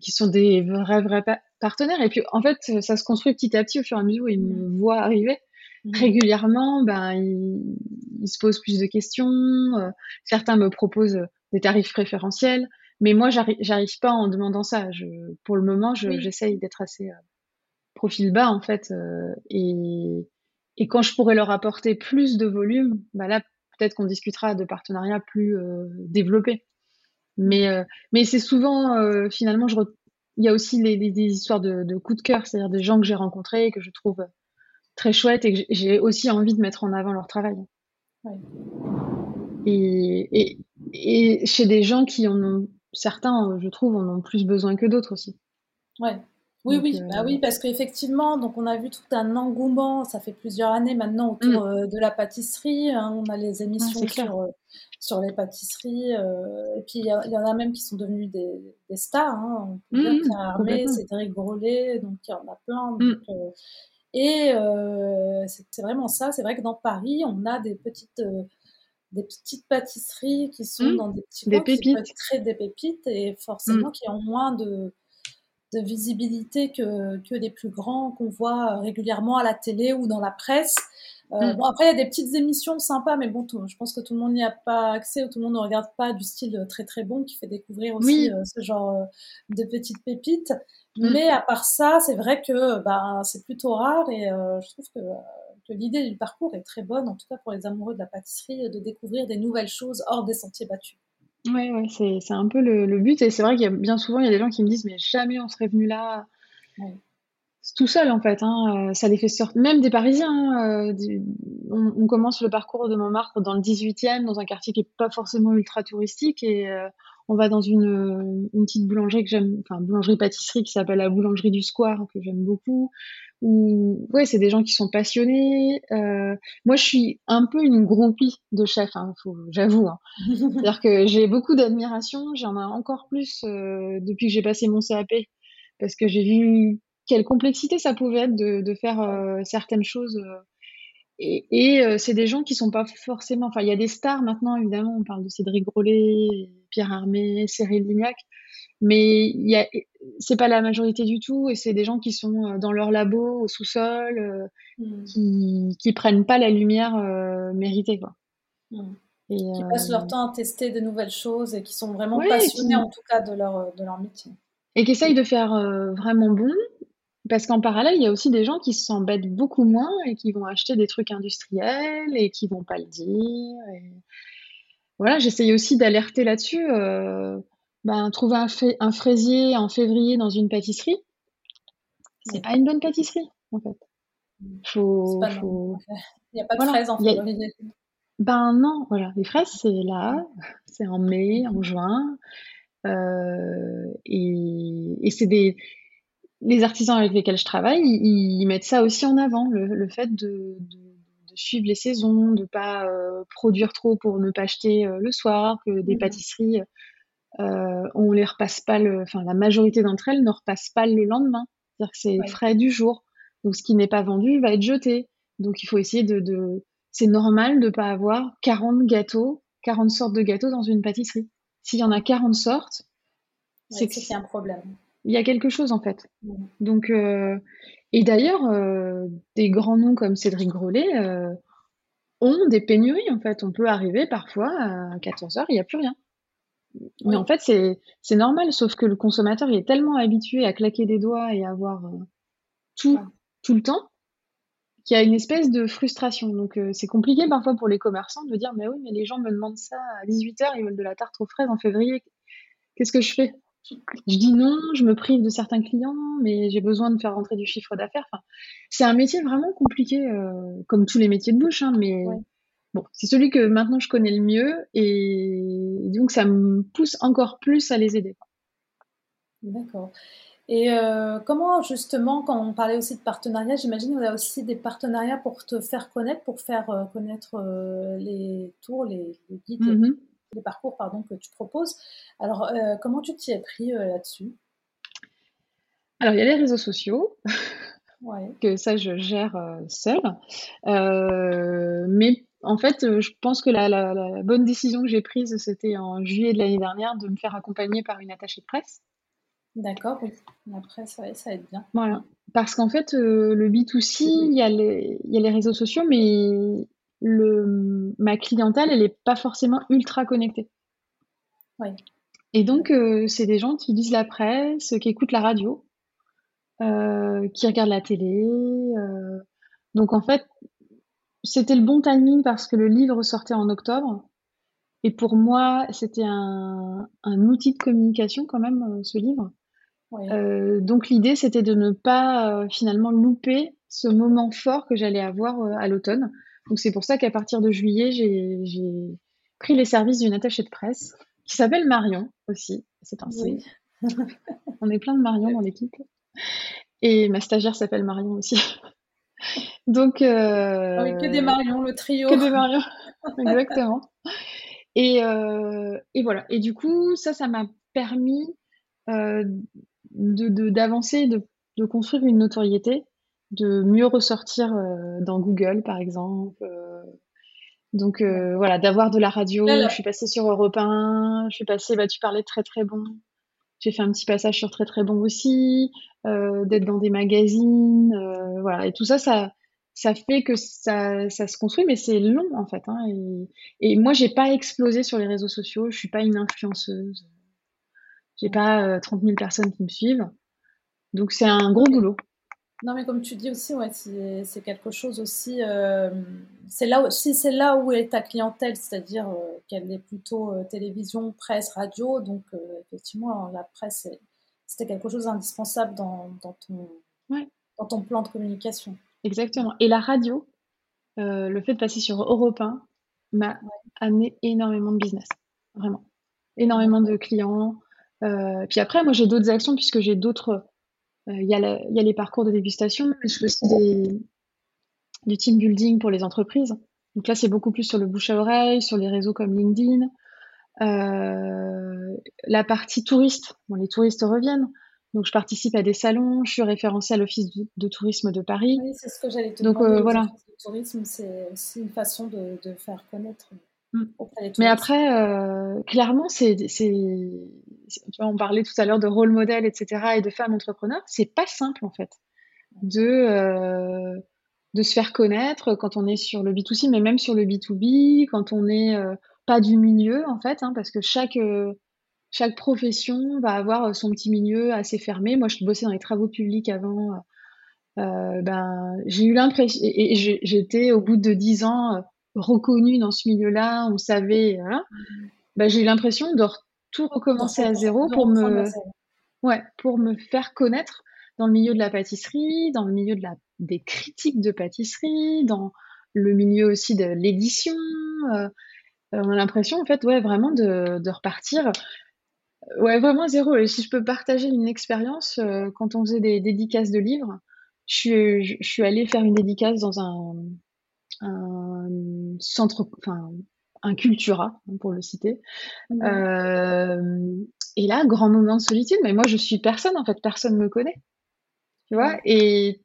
qui sont des vrais, vrais partenaires. Et puis, en fait, ça se construit petit à petit au fur et à mesure où ils me voient arriver. Mmh. Régulièrement, ben, ils, se posent plus de questions. Euh, certains me proposent des tarifs préférentiels. Mais moi, j'arrive pas en demandant ça. Je, pour le moment, j'essaye d'être assez euh, profil bas, en fait. Euh, et, et quand je pourrais leur apporter plus de volume, ben là, peut-être qu'on discutera de partenariats plus développés. Mais, mais c'est souvent, finalement, je, il y a aussi les, des histoires de, de coups de cœur, c'est-à-dire des gens que j'ai rencontrés et que je trouve très chouettes et que j'ai aussi envie de mettre en avant leur travail. Et, et, et, chez des gens qui en ont, certains, je trouve, en ont plus besoin que d'autres aussi. Ouais. Oui, oui, bah euh, oui, parce qu'effectivement, donc on a vu tout un engouement, ça fait plusieurs années maintenant autour mm. euh, de la pâtisserie. Hein. on a les émissions sur, euh, sur les pâtisseries, et puis il y, en a même qui sont devenus des, des stars. Hein. On peut mmh, Armé, Cédric Grolet, donc il y en a plein. Mm. et c'est vraiment ça. C'est vrai que dans Paris, on a des petites des petites pâtisseries qui sont dans des petits des pépites. qui peuvent créer des pépites et forcément qui ont moins de de visibilité que, que les plus grands qu'on voit régulièrement à la télé ou dans la presse. Euh, mm. Bon, après, il y a des petites émissions sympas, mais bon, je pense que tout le monde n'y a pas accès, ou tout le monde ne regarde pas du style très très bon qui fait découvrir aussi euh, ce genre euh, de petites pépites. Mm. Mais à part ça, c'est vrai que bah, c'est plutôt rare et je trouve que, que l'idée du parcours est très bonne, en tout cas pour les amoureux de la pâtisserie, de découvrir des nouvelles choses hors des sentiers battus. Oui, ouais, c'est un peu le, le but. Et c'est vrai qu'il y a bien souvent, il y a des gens qui me disent, mais jamais on serait venu là tout seul en fait. Hein, euh, ça les fait sortir, même des Parisiens. Hein, euh, on, commence le parcours de Montmartre dans le 18e, dans un quartier qui est pas forcément ultra touristique, et euh, on va dans une, une petite boulangerie que j'aime, enfin boulangerie-pâtisserie qui s'appelle la boulangerie du Square que j'aime beaucoup. Ou ouais, c'est des gens qui sont passionnés. moi, je suis un peu une groupie de chefs, hein, j'avoue. Hein. C'est-à-dire que j'ai beaucoup d'admiration. J'en ai encore plus depuis que j'ai passé mon CAP parce que j'ai vu quelle complexité ça pouvait être de, faire euh, certaines choses. Euh, et, euh, c'est des gens qui sont pas forcément. Enfin, il y a des stars maintenant, évidemment. On parle de Cédric Grolet, Pierre Armé, Cyril Lignac. Mais il y c'est pas la majorité du tout. Et c'est des gens qui sont dans leur labo, au sous-sol, mmh. qui, qui prennent pas la lumière méritée, quoi. Mmh. Et, qui passent leur temps à tester de nouvelles choses et qui sont vraiment passionnés, en tout cas, de leur, de leur métier. Et qui essayent de faire vraiment bon, parce qu'en parallèle, il y a aussi des gens qui s'embêtent beaucoup moins et qui vont acheter des trucs industriels et qui vont pas le dire. Voilà, j'essaye aussi d'alerter là-dessus. Euh, ben, trouver un, un, fraisier en février dans une pâtisserie, c'est pas une bonne pâtisserie, en fait. Faut, Il n'y a pas de fraises en février. Ben non, voilà, les fraises, c'est là, c'est en mai, en juin. Euh, et, et c'est des, les artisans avec lesquels je travaille, ils, mettent ça aussi en avant, le, fait de, suivre les saisons, de pas euh, produire trop pour ne pas acheter euh, le soir, que des mmh. pâtisseries, euh, on les repasse pas, le, enfin la majorité d'entre elles ne repassent pas le lendemain, c'est-à-dire que c'est frais du jour. Donc ce qui n'est pas vendu va être jeté. Donc il faut essayer de, de... c'est normal de pas avoir 40 gâteaux, 40 sortes de gâteaux dans une pâtisserie. S'il y en a 40 sortes, c'est que c'est un problème il y a quelque chose en fait. Donc, euh, et d'ailleurs, euh, des grands noms comme Cédric Grolet euh, ont des pénuries en fait. On peut arriver parfois à 14 heures, il n'y a plus rien. Mais en fait, c'est normal, sauf que le consommateur il est tellement habitué à claquer des doigts et à avoir tout, tout le temps qu'il y a une espèce de frustration. Donc, c'est compliqué parfois pour les commerçants de dire Mais oui, mais les gens me demandent ça à 18h, ils veulent de la tarte aux fraises en février. Qu'est-ce que je fais? Je dis non, je me prive de certains clients, mais j'ai besoin de faire rentrer du chiffre d'affaires. Enfin, c'est un métier vraiment compliqué, euh, comme tous les métiers de bouche, hein, mais bon, c'est celui que maintenant je connais le mieux, et donc ça me pousse encore plus à les aider. D'accord. Et euh, comment justement, quand on parlait aussi de partenariat, j'imagine qu'il y a aussi des partenariats pour te faire connaître, pour faire euh, connaître les tours, les, guides. Mm-hmm les parcours pardon, que tu proposes. Alors, euh, comment tu t'y es pris euh, là-dessus? Alors, il y a les réseaux sociaux, que ça, je gère euh, seule. mais en fait, je pense que la, bonne décision que j'ai prise, c'était en juillet de l'année dernière de me faire accompagner par une attachée de presse. D'accord, oui. La presse, ça aide bien. Voilà. Parce qu'en fait, le B2C, il y, il y a les réseaux sociaux, mais le, ma clientèle, elle n'est pas forcément ultra connectée. Et donc, euh, c'est des gens qui lisent la presse, qui écoutent la radio, euh, qui regardent la télé. Euh. Donc, en fait, c'était le bon timing parce que le livre sortait en octobre. Et pour moi, c'était un, outil de communication quand même, ce livre. donc, l'idée, c'était de ne pas finalement louper ce moment fort que j'allais avoir à l'automne. Donc c'est pour ça qu'à partir de juillet, j'ai pris les services d'une attachée de presse qui s'appelle Marion aussi. C'est un oui. On est plein de Marion dans l'équipe. Et ma stagiaire s'appelle Marion aussi. Donc. Euh, ah que des Marion, le trio. Que des Marion, exactement. Et, euh, et, voilà. Et du coup, ça, ça m'a permis euh, d'avancer, de, de, construire une notoriété de mieux ressortir euh, dans Google, par exemple. Euh. donc euh, voilà, d'avoir de la radio. Je suis passée sur Europe 1, je suis passée, bah, tu parlais de très très bon. J'ai fait un petit passage sur très très bon aussi, d'être dans des magazines, voilà. Et tout ça, ça, ça fait que ça, ça se construit, mais c'est long en fait. Hein, et, et, moi, j'ai pas explosé sur les réseaux sociaux. Je suis pas une influenceuse. J'ai pas 30 euh, 000 personnes qui me suivent. Donc c'est un gros boulot. Non, mais comme tu dis aussi, ouais, c'est quelque chose aussi. Euh, c'est là aussi, c'est là où est ta clientèle, c'est-à-dire euh, qu'elle est plutôt télévision, presse, radio. Donc effectivement, la presse, c'était quelque chose d'indispensable dans, dans, ton, dans ton plan de communication. Exactement. Et la radio, euh, le fait de passer sur Europe 1 m'a amené énormément de business. Vraiment. Énormément de clients. Euh, puis après, moi, j'ai d'autres actions puisque j'ai d'autres. Euh, il y, y, a les parcours de dégustation, mais je fais aussi des, du team building pour les entreprises. Donc là, c'est beaucoup plus sur le bouche à oreille, sur les réseaux comme LinkedIn. la partie touriste, bon, les touristes reviennent. Donc, je participe à des salons, je suis référencée à l'Office de, tourisme de Paris. Oui, c'est ce que j'allais te Donc, demander. Euh, voilà. Le tourisme, c'est aussi une façon de, de faire connaître. Mm. Mais après, euh, clairement, c'est, on parlait tout à l'heure de rôle modèle, etc., et de femmes entrepreneurs. C'est pas simple en fait de euh, de se faire connaître quand on est sur le B2C, mais même sur le B2B, quand on n'est euh, pas du milieu en fait, hein, parce que chaque euh, chaque profession va avoir son petit milieu assez fermé. Moi, je bossais dans les travaux publics avant. Ben, j'ai eu l'impression, et, j'étais au bout de dix ans reconnue dans ce milieu-là, on savait. Hein. ben, j'ai eu l'impression de tout recommencer à zéro pour me, ouais, pour me faire connaître dans le milieu de la pâtisserie, dans le milieu de la, des critiques de pâtisserie, dans le milieu aussi de l'édition. Euh, on a l'impression, en fait, ouais, vraiment de, de repartir. Ouais, vraiment zéro. Et si je peux partager une expérience, euh, quand on faisait des dédicaces de livres, je suis, je, suis allée faire une dédicace dans un, un centre, enfin, un Cultura, pour le citer. Mmh. Euh, et là, grand moment de solitude, mais moi, je suis personne, en fait, personne me connaît. Tu vois? Et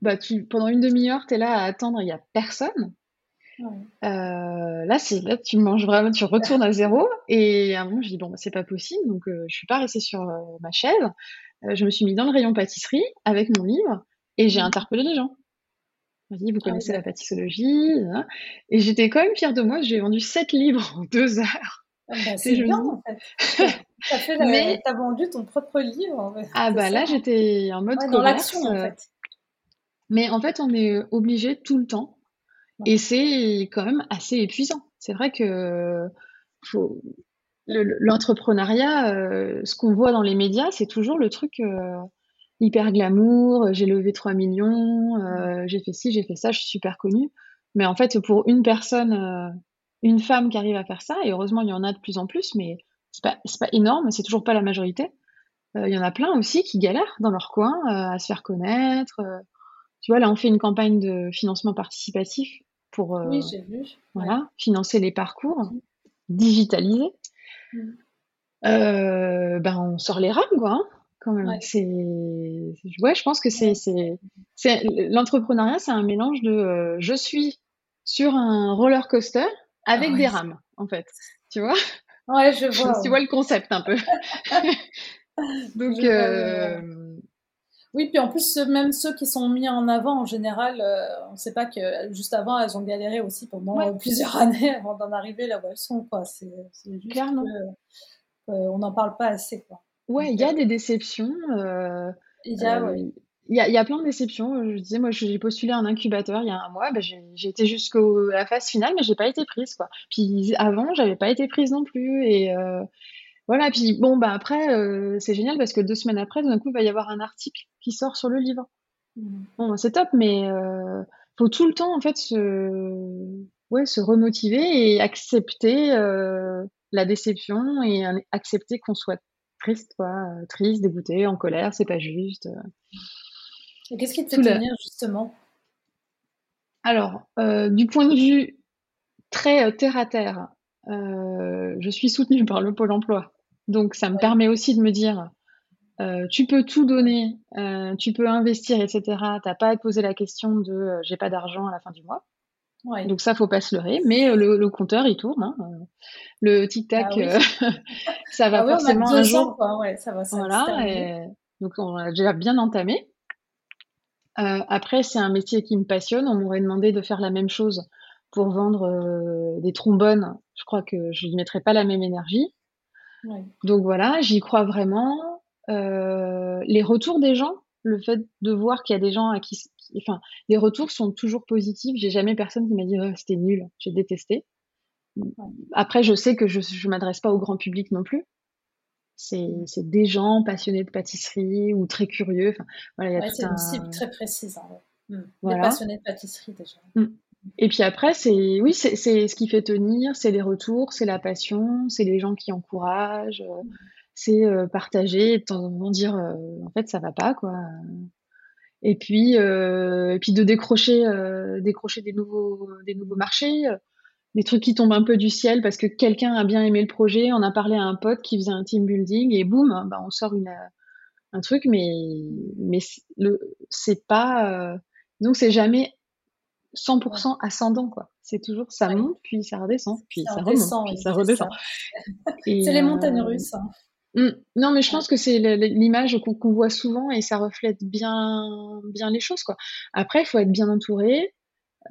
bah, tu, pendant une demi-heure, tu es là à attendre, il n'y a personne. Euh, là, c'est là, tu manges vraiment, tu retournes à zéro. Et à un moment, je dis bon, bah, c'est pas possible. Donc, euh, je suis pas restée sur euh, ma chaise. je me suis mis dans le rayon pâtisserie avec mon livre et j'ai mmh. interpellé les gens. Dit, vous ah connaissez la pâtissologie hein. Et j'étais quand même fière de moi. J'ai vendu sept livres en deux heures. Ah bah, c'est bien, en fait. T'as vendu ton propre livre. Ah bah là, j'étais en mode dans l'action, en fait. Mais en fait, on est obligé tout le temps et c'est quand même assez épuisant. C'est vrai que l'entrepreneuriat, euh, ce qu'on voit dans les médias, c'est toujours le truc euh, hyper glamour. J'ai levé 3 millions, euh, j'ai fait ci, j'ai fait ça, je suis super connue. Mais en fait, pour une personne, une femme qui arrive à faire ça, et heureusement il y en a de plus en plus, mais c'est pas, pas énorme, c'est toujours pas la majorité. Il y en a plein aussi qui galèrent dans leur coin à se faire connaître. tu vois, là, on fait une campagne de financement participatif pour euh, voilà, financer les parcours, digitaliser. Mm. Euh, ben on sort les rames quoi hein, quand même c'est ouais je pense que c'est c'est l'entrepreneuriat c'est un mélange de euh, je suis sur un roller coaster avec des rames en fait tu vois? Ouais je vois tu vois le concept un peu donc oui, puis en plus, même ceux qui sont mis en avant, en général, euh, on ne sait pas que juste avant, elles ont galéré aussi pendant euh, plusieurs années avant d'en arriver là où elles sont. Quoi. C'est, juste Clairement. on n'en parle pas assez. Quoi. Ouais, il y a euh, des déceptions. il y a, Il y, a, plein de déceptions. Je disais, moi, j'ai postulé un incubateur il y a un mois. Ben, j'ai été jusqu'à la phase finale, mais j'ai pas été prise. Quoi. Puis avant, j'avais pas été prise non plus. Et, voilà, puis bon, bah après, euh, c'est génial parce que deux semaines après, d'un coup, il va y avoir un article qui sort sur le livre. Mmh. Bon, bah, c'est top, mais euh, faut tout le temps, en fait, se, ouais, se remotiver et accepter euh, la déception et accepter qu'on soit triste, quoi, euh, triste, dégoûté, en colère, c'est pas juste. Et qu'est-ce qui te fait tenir, justement? Alors, du point de vue très terre à terre, je suis soutenue par le Pôle emploi. Donc ça me permet aussi de me dire, euh, tu peux tout donner, euh, tu peux investir, etc. T'as pas à te poser la question de euh, j'ai pas d'argent à la fin du mois. Donc ça, faut pas se leurrer. Mais le, compteur, il tourne. Hein. Le tic-tac, ah ça va ah forcément un jour. Quoi. Ouais, ça va, voilà. donc on a déjà bien entamé. après, c'est un métier qui me passionne. On m'aurait demandé de faire la même chose pour vendre des trombones. Je crois que je n'y mettrais pas la même énergie. Donc voilà, j'y crois vraiment. les retours des gens, le fait de voir qu'il y a des gens à qui, enfin, les retours sont toujours positifs. J'ai jamais personne qui m'a dit oh, c'était nul, j'ai détesté. Après, je sais que je ne m'adresse pas au grand public non plus. C'est des gens passionnés de pâtisserie ou très curieux. Enfin, voilà, c'est une cible très précise. Hein, mmh. Des passionnés de pâtisserie déjà. Mmh. Et puis après, c'est oui, c'est ce qui fait tenir, c'est les retours, c'est la passion, c'est les gens qui encouragent, euh, c'est euh, partager, de temps en temps dire euh, en fait ça va pas quoi. Et puis et puis de décrocher décrocher des nouveaux des nouveaux marchés des trucs qui tombent un peu du ciel parce que quelqu'un a bien aimé le projet, on a parlé à un pote qui faisait un team building et boum, bah on sort une, euh, un truc, mais mais le c'est pas euh, donc c'est jamais 100% ascendant quoi. C'est toujours ça monte puis ça redescend puis ça, remonte puis ça redescend. C'est les montagnes euh, russes. Hein. Mmh. Non, mais je pense que c'est l'image qu'on voit souvent et ça reflète bien, bien les choses, quoi. Après, il faut être bien entouré,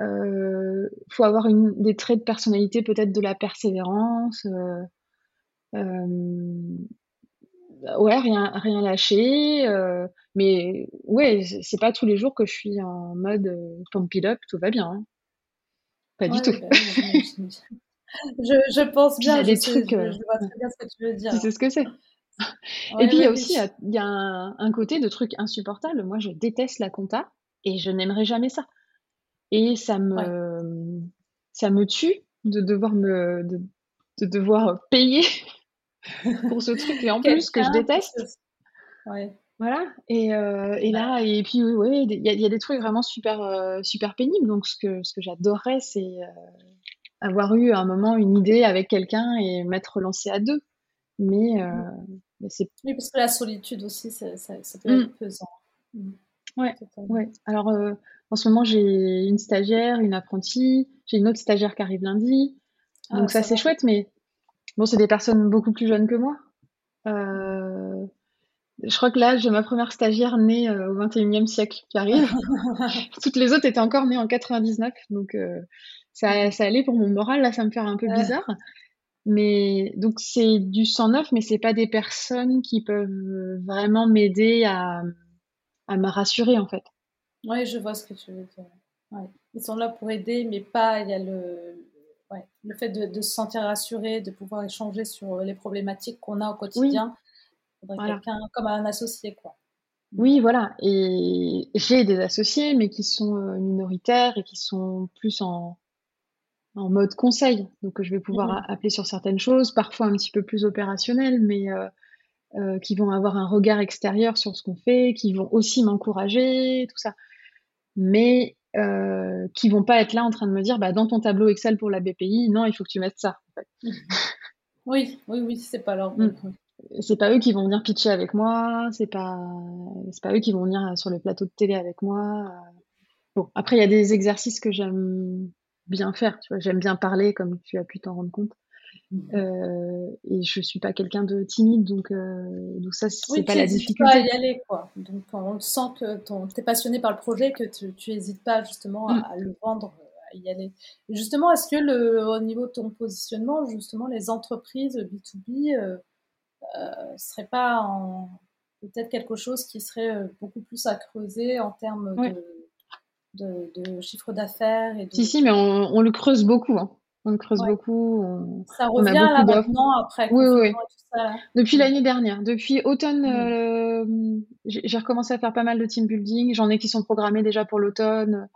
euh, faut avoir une, des traits de personnalité, peut-être de la persévérance. Euh, euh, ouais, rien, rien lâcher. Mais ouais, c'est pas tous les jours que je suis en mode pump it up, tout va bien. Hein. Pas du tout. Je, je, pense bien. Il y a des trucs. Je, vois très bien ce que tu veux dire. Tu sais ce que c'est. Et puis il y a aussi il y a un, un, côté de truc insupportable. Moi, je déteste la compta et je n'aimerais jamais ça. Et ça me, ça me tue de devoir me, de, de devoir payer pour ce truc et en plus que je déteste. Ouais. Voilà. Et, euh, et là, et puis oui, il y, a, y, a des trucs vraiment super, euh, super pénibles. Donc ce que, ce que j'adorerais, c'est euh, avoir eu à un moment une idée avec quelqu'un et m'être lancé à deux. Mais, euh, mais c'est. Oui, parce que la solitude aussi, ça, ça, peut mmh. être pesant. Mmh. Ouais, ouais. Alors, euh, en ce moment, j'ai une stagiaire, une apprentie, j'ai une autre stagiaire qui arrive lundi. Ah, Donc ça, c'est chouette, mais bon, c'est des personnes beaucoup plus jeunes que moi. Euh, je crois que là, j'ai ma première stagiaire née euh, au 21e siècle qui arrive. Toutes les autres étaient encore nées en 99, donc ça, ça allait pour mon moral. Là, ça me fait un peu bizarre. Mais donc c'est du 109, mais c'est pas des personnes qui peuvent vraiment m'aider à, à me rassurer en fait. Oui, je vois ce que tu veux dire. Ils sont là pour aider, mais pas, il y a le, ouais, le fait de, de, se sentir rassuré, de pouvoir échanger sur les problématiques qu'on a au quotidien. Il faudrait quelqu'un comme un associé, quoi. Oui, voilà. Et j'ai des associés, mais qui sont euh, minoritaires et qui sont plus en, en mode conseil. Donc, je vais pouvoir mmh appeler sur certaines choses, parfois un petit peu plus opérationnelles, mais euh, euh, qui vont avoir un regard extérieur sur ce qu'on fait, qui vont aussi m'encourager, tout ça mais euh, qui vont pas être là en train de me dire bah, dans ton tableau Excel pour la BPI, non, il faut que tu mettes ça. Oui, oui, oui, c'est pas leur mm. C'est pas eux qui vont venir pitcher avec moi, c'est pas, c'est pas eux qui vont venir sur le plateau de télé avec moi. Bon, après, il y a des exercices que j'aime bien faire, tu vois, j'aime bien parler, comme tu as pu t'en rendre compte. Mmh. Euh, et je suis pas quelqu'un de timide, donc, euh, donc ça, c'est pas la difficulté. Pas à y aller, quoi. Donc on sent que tu es passionné par le projet, que tu n'hésites pas justement à, mmh. le vendre, à y aller. Et justement, est-ce que le, au niveau de ton positionnement, justement, les entreprises B2B euh, euh, seraient pas en peut-être quelque chose qui serait beaucoup plus à creuser en termes de, de, chiffre d'affaires et Si, si, mais on, on le creuse beaucoup. Hein on creuse beaucoup. ça revient là maintenant après. Oui, oui. Depuis l'année dernière, depuis automne, euh, j'ai recommencé à faire pas mal de team building. J'en ai qui sont programmés déjà pour l'automne.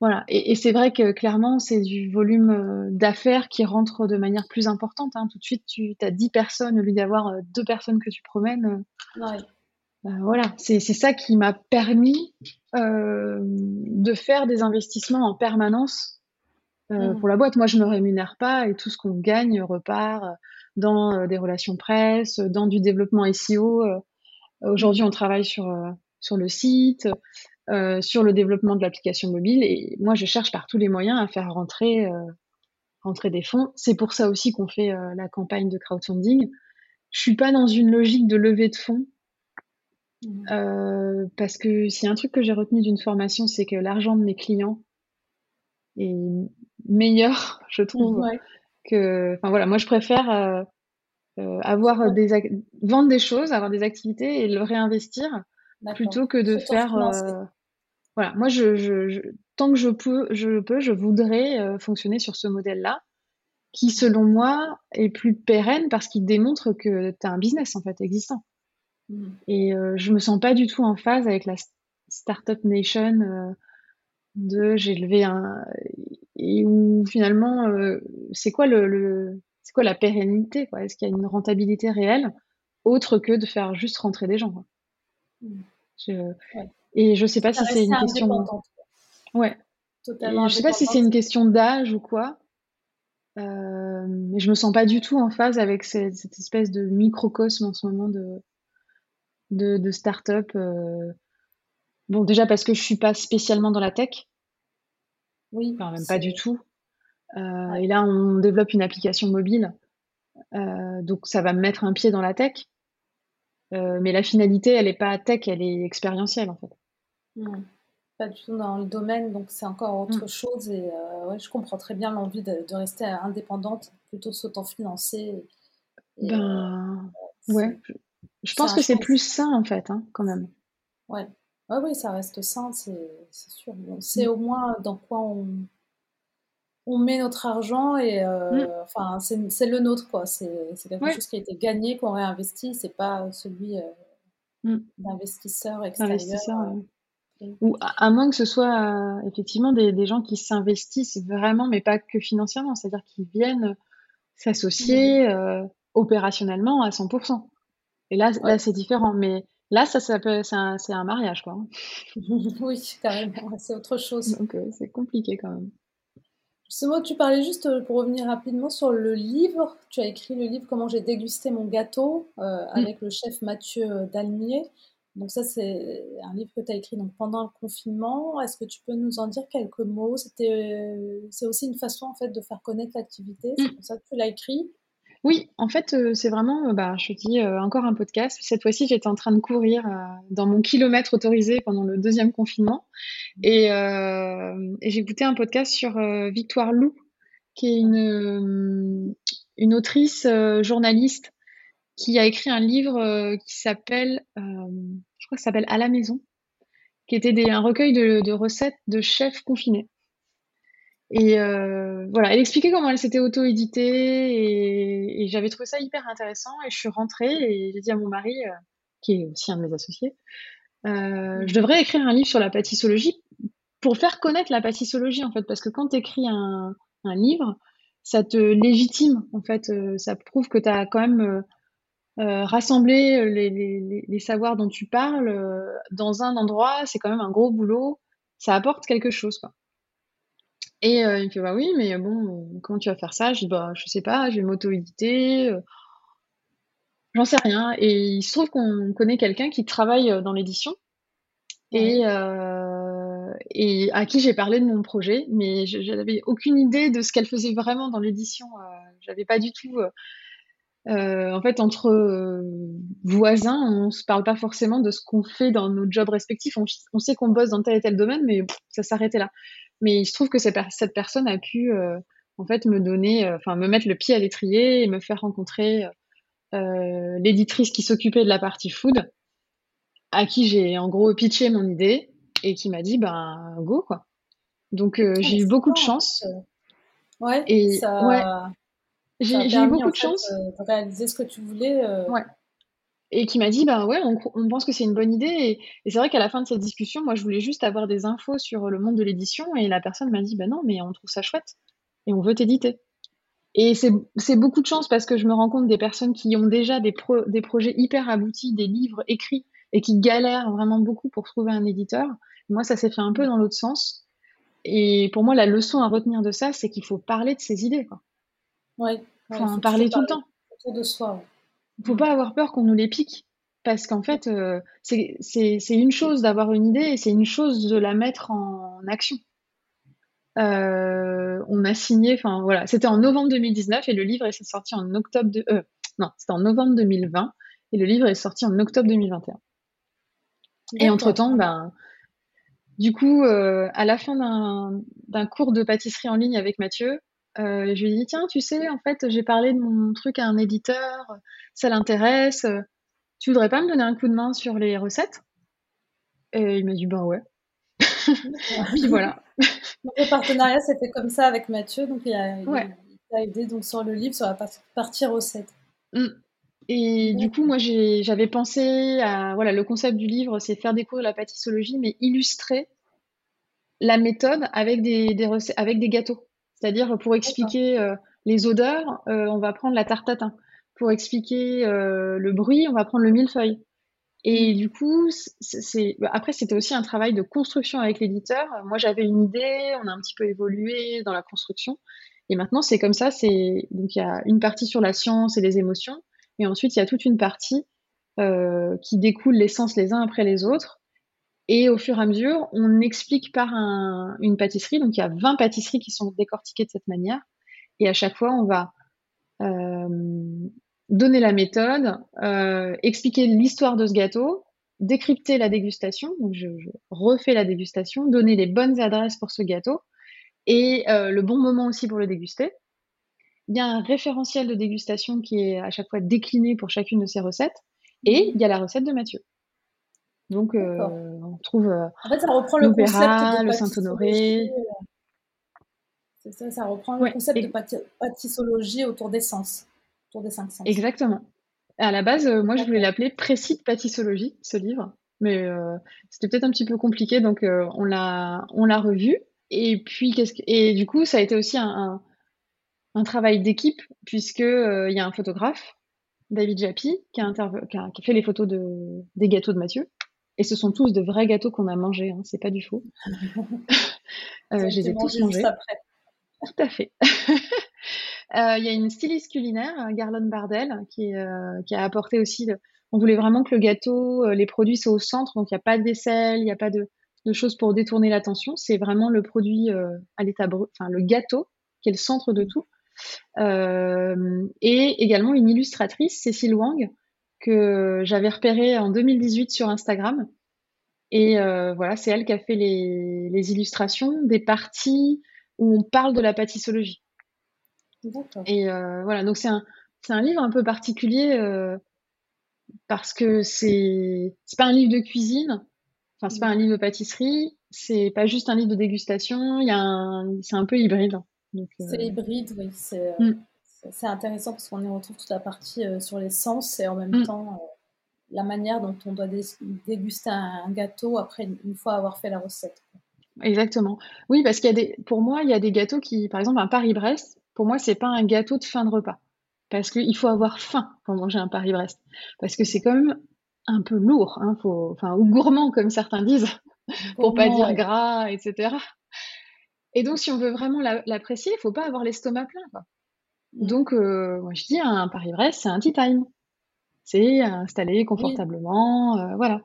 Voilà. Et, c'est vrai que clairement, c'est du volume euh, d'affaires qui rentre de manière plus importante. Hein. Tout de suite, tu as 10 personnes au lieu d'avoir euh, deux personnes que tu promènes. Ouais. Bah, voilà, c'est ça qui m'a permis de faire des investissements en permanence euh, mmh. pour la boîte. Moi, je me rémunère pas et tout ce qu'on gagne repart euh, dans euh, des relations presse, dans du développement SEO. Aujourd'hui, on travaille sur sur le site, sur le développement de l'application mobile et moi, je cherche par tous les moyens à faire rentrer rentrer des fonds. C'est pour ça aussi qu'on fait la campagne de crowdfunding. Je suis pas dans une logique de levée de fonds. Mmh. parce que s'il y a un truc que j'ai retenu d'une formation, c'est que l'argent de mes clients est meilleur, je trouve, que. Enfin voilà, moi je préfère avoir des vendre des choses, avoir des activités et le réinvestir plutôt que de faire. voilà, moi je, tant que je peux, je peux, je voudrais fonctionner sur ce modèle-là qui, selon moi, est plus pérenne parce qu'il démontre que tu as un business en fait existant. Mm. Et euh, je me sens pas du tout en phase avec la Startup Nation euh, de j'ai levé un et où finalement euh, c'est quoi le, c'est quoi la pérennité quoi? Est-ce qu'il y a une rentabilité réelle autre que de faire juste rentrer des gens quoi? Mm. Et je sais pas si c'est une question. Ouais. Totalement. je sais pas si c'est une question d'âge ou quoi. Euh, mais je me sens pas du tout en phase avec cette, espèce de microcosme en ce moment de, de, de start-up. Euh. Bon, déjà parce que je suis pas spécialement dans la tech. Oui. Enfin, même pas du tout. Euh, Et là, on développe une application mobile. Euh, donc, ça va me mettre un pied dans la tech. Mais la finalité, elle est pas tech, elle est expérientielle, en fait. Mmh pas du tout dans le domaine, donc c'est encore autre mm. chose. Et ouais, je comprends très bien l'envie de, rester indépendante plutôt que s'auto-financer. Ben, ouais, je, pense que c'est plus sain en fait, hein, quand même. Ouais. ouais, oui, ça reste sain, c'est sûr. C'est mm. au moins dans quoi on, on met notre argent et euh, mm. enfin c'est le nôtre quoi. C'est quelque chose qui a été gagné, qu'on réinvestit, c'est pas celui d'investisseur extérieur. Ou à, moins que ce soit euh, effectivement des, des, gens qui s'investissent vraiment, mais pas que financièrement, c'est-à-dire qu'ils viennent s'associer euh, opérationnellement à 100%. Et là, là c'est différent. Mais là, ça, ça c'est un, un, mariage, quoi. oui, carrément, c'est autre chose. Donc, euh, c'est compliqué quand même. Justement, tu parlais juste, pour revenir rapidement sur le livre, tu as écrit le livre Comment j'ai dégusté mon gâteau mmh. avec le chef Mathieu Dalmier. Donc ça, c'est un livre que tu as écrit donc, pendant le confinement. Est-ce que tu peux nous en dire quelques mots? C'était, C'est aussi une façon en fait, de faire connaître l'activité. C'est mmh. pour ça que tu l'as écrit. Oui, en fait, euh, c'est vraiment, euh, bah, je te dis, euh, encore un podcast. Cette fois-ci, j'étais en train de courir dans mon kilomètre autorisé pendant le deuxième confinement. Et, j'ai écouté un podcast sur Victoire Lou, qui est une, autrice journaliste qui a écrit un livre qui s'appelle, je crois que ça s'appelle À la maison, qui était un recueil de, recettes de chefs confinés. Et euh, voilà, elle expliquait comment elle s'était auto-éditée et, et j'avais trouvé ça hyper intéressant. Et je suis rentrée et j'ai dit à mon mari, euh, qui est aussi un de mes associés, euh, je devrais écrire un livre sur la pâtissologie pour faire connaître la pâtissologie en fait, parce que quand tu écris un, un, livre, ça te légitime en fait, ça prouve que tu as quand même rassembler euh, les, les, les, savoirs dont tu parles dans un endroit, c'est quand même un gros boulot. Ça apporte quelque chose, quoi. Et il me fait bah oui, mais bon, comment tu vas faire ça? Je dis bah je sais pas, je vais m'auto-éditer. J'en sais rien. Et il se trouve qu'on connaît quelqu'un qui travaille dans l'édition et, et à qui j'ai parlé de mon projet, mais je n'avais aucune idée de ce qu'elle faisait vraiment dans l'édition. J'avais pas du tout euh, en fait, entre euh, voisins, on se parle pas forcément de ce qu'on fait dans nos jobs respectifs. On, sait qu'on bosse dans tel et tel domaine, mais ça s'arrêtait là. Mais il se trouve que cette, personne a pu, euh, en fait, me donner, enfin, me mettre le pied à l'étrier et me faire rencontrer l'éditrice qui s'occupait de la partie food, à qui j'ai en gros pitché mon idée et qui m'a dit, ben, go, quoi. Donc, j'ai eu beaucoup de chance. Ouais, et, ça... ouais j'ai eu beaucoup de chance. Euh, de réaliser ce que tu voulais. Euh. Ouais. Et qui m'a dit, bah ouais, on, on pense que c'est une bonne idée. Et, c'est vrai qu'à la fin de cette discussion, moi, je voulais juste avoir des infos sur le monde de l'édition. Et la personne m'a dit, bah non, mais on trouve ça chouette. Et on veut t'éditer. Et c'est beaucoup de chance parce que je me rends compte des personnes qui ont déjà des, des projets hyper aboutis, des livres écrits et qui galèrent vraiment beaucoup pour trouver un éditeur. Moi, ça s'est fait un peu dans l'autre sens. Et pour moi, la leçon à retenir de ça, c'est qu'il faut parler de ses idées. Quoi. Ouais, faut en parler tout le temps. de soi. Il faut pas avoir peur qu'on nous les pique. Parce qu'en fait, euh, c'est une chose d'avoir une idée et c'est une chose de la mettre en action. Euh, on a signé, enfin voilà, c'était en novembre 2019 et le livre est sorti en octobre de, euh, non, c'était en novembre 2020 et le livre est sorti en octobre 2021. Et entre-temps, ben, du coup, euh, à la fin d'un cours de pâtisserie en ligne avec Mathieu, euh, je lui ai dit, tiens, tu sais, en fait, j'ai parlé de mon truc à un éditeur, ça l'intéresse, tu voudrais pas me donner un coup de main sur les recettes? Et il m'a dit, bah ouais. Puis voilà. le partenariat, c'était comme ça avec Mathieu, donc il a, aidé donc, sur le livre, sur la partie recette. Mm. Et du coup, moi, j'avais pensé à voilà, le concept du livre, c'est faire découvrir la pâtissologie, mais illustrer la méthode avec des, avec des gâteaux. C'est-à-dire pour expliquer euh, les odeurs, euh, on va prendre la tarte tatin. Pour expliquer euh, le bruit, on va prendre le millefeuille. Et mmh. du coup, c'est bah, après c'était aussi un travail de construction avec l'éditeur. Moi, j'avais une idée, on a un petit peu évolué dans la construction, et maintenant c'est comme ça. C'est donc il y a une partie sur la science et les émotions, et ensuite il y a toute une partie qui découle l'essence les uns après les autres. Et au fur et à mesure, on explique par un, une pâtisserie. Donc il y a 20 pâtisseries qui sont décortiquées de cette manière, et à chaque fois on va euh, donner la méthode, euh, expliquer l'histoire de ce gâteau, décrypter la dégustation, donc je, refais la dégustation, donner les bonnes adresses pour ce gâteau et euh, le bon moment aussi pour le déguster. Il y a un référentiel de dégustation qui est à chaque fois décliné pour chacune de ces recettes et il y a la recette de Mathieu. Donc euh, on trouve en fait, ça reprend le concept de le Saint-Honoré. C'est ça, ça reprend le concept de pâtissologie autour des sens des cinq sens. Exactement. À la base, euh, moi, je voulais l'appeler Précis de pâtissologie, ce livre, mais euh, c'était peut-être un petit peu compliqué, donc euh, on l'a revu. Et puis, qu'est-ce que... et du coup, ça a été aussi un, un, travail d'équipe, puisque il y a un photographe, David Japy, qui a, qui, a, fait les photos de... des gâteaux de Mathieu. Et ce sont tous de vrais gâteaux qu'on a mangés, hein, c'est pas du faux. je les ai tous mangés. Tout à fait. Euh, il y a une styliste culinaire, Garlone Bardel, qui, euh, qui a apporté aussi. On voulait vraiment que le gâteau, euh, les produits soient au centre, donc il n'y a pas de vaisselle, il n'y a pas de, de, choses pour détourner l'attention. C'est vraiment le produit à l'état brut, enfin le gâteau qui est le centre de tout. et également une illustratrice, Cécile Wang, que j'avais repérée en 2018 sur Instagram. Et voilà, c'est elle qui a fait les, les, illustrations des parties où on parle de la pâtissologie. Et euh, voilà, donc c'est un, un, livre un peu particulier euh, parce que c'est pas un livre de cuisine, enfin c'est pas un livre de pâtisserie, c'est pas juste un livre de dégustation, c'est un peu hybride. Euh, c'est hybride, oui. Mm. C'est intéressant parce qu'on y retrouve toute la partie sur les sens et en même mm. temps la manière dont on doit déguster un, gâteau après une fois avoir fait la recette. Exactement. Oui, parce qu'il y a des, pour moi, il y a des gâteaux qui, par exemple, un Paris-Brest, pour moi, c'est pas un gâteau de fin de repas. Parce qu'il faut avoir faim pour manger un Paris-Brest. Parce que c'est quand même un peu lourd, hein, faut, enfin, ou gourmand, comme certains disent, pour pas dire gras, etc. Et donc, si on veut vraiment l'apprécier, il faut pas avoir l'estomac plein. Quoi. Mm. Donc, euh, moi, je dis, un Paris-Brest, c'est un tea time. C'est installé confortablement, euh, voilà.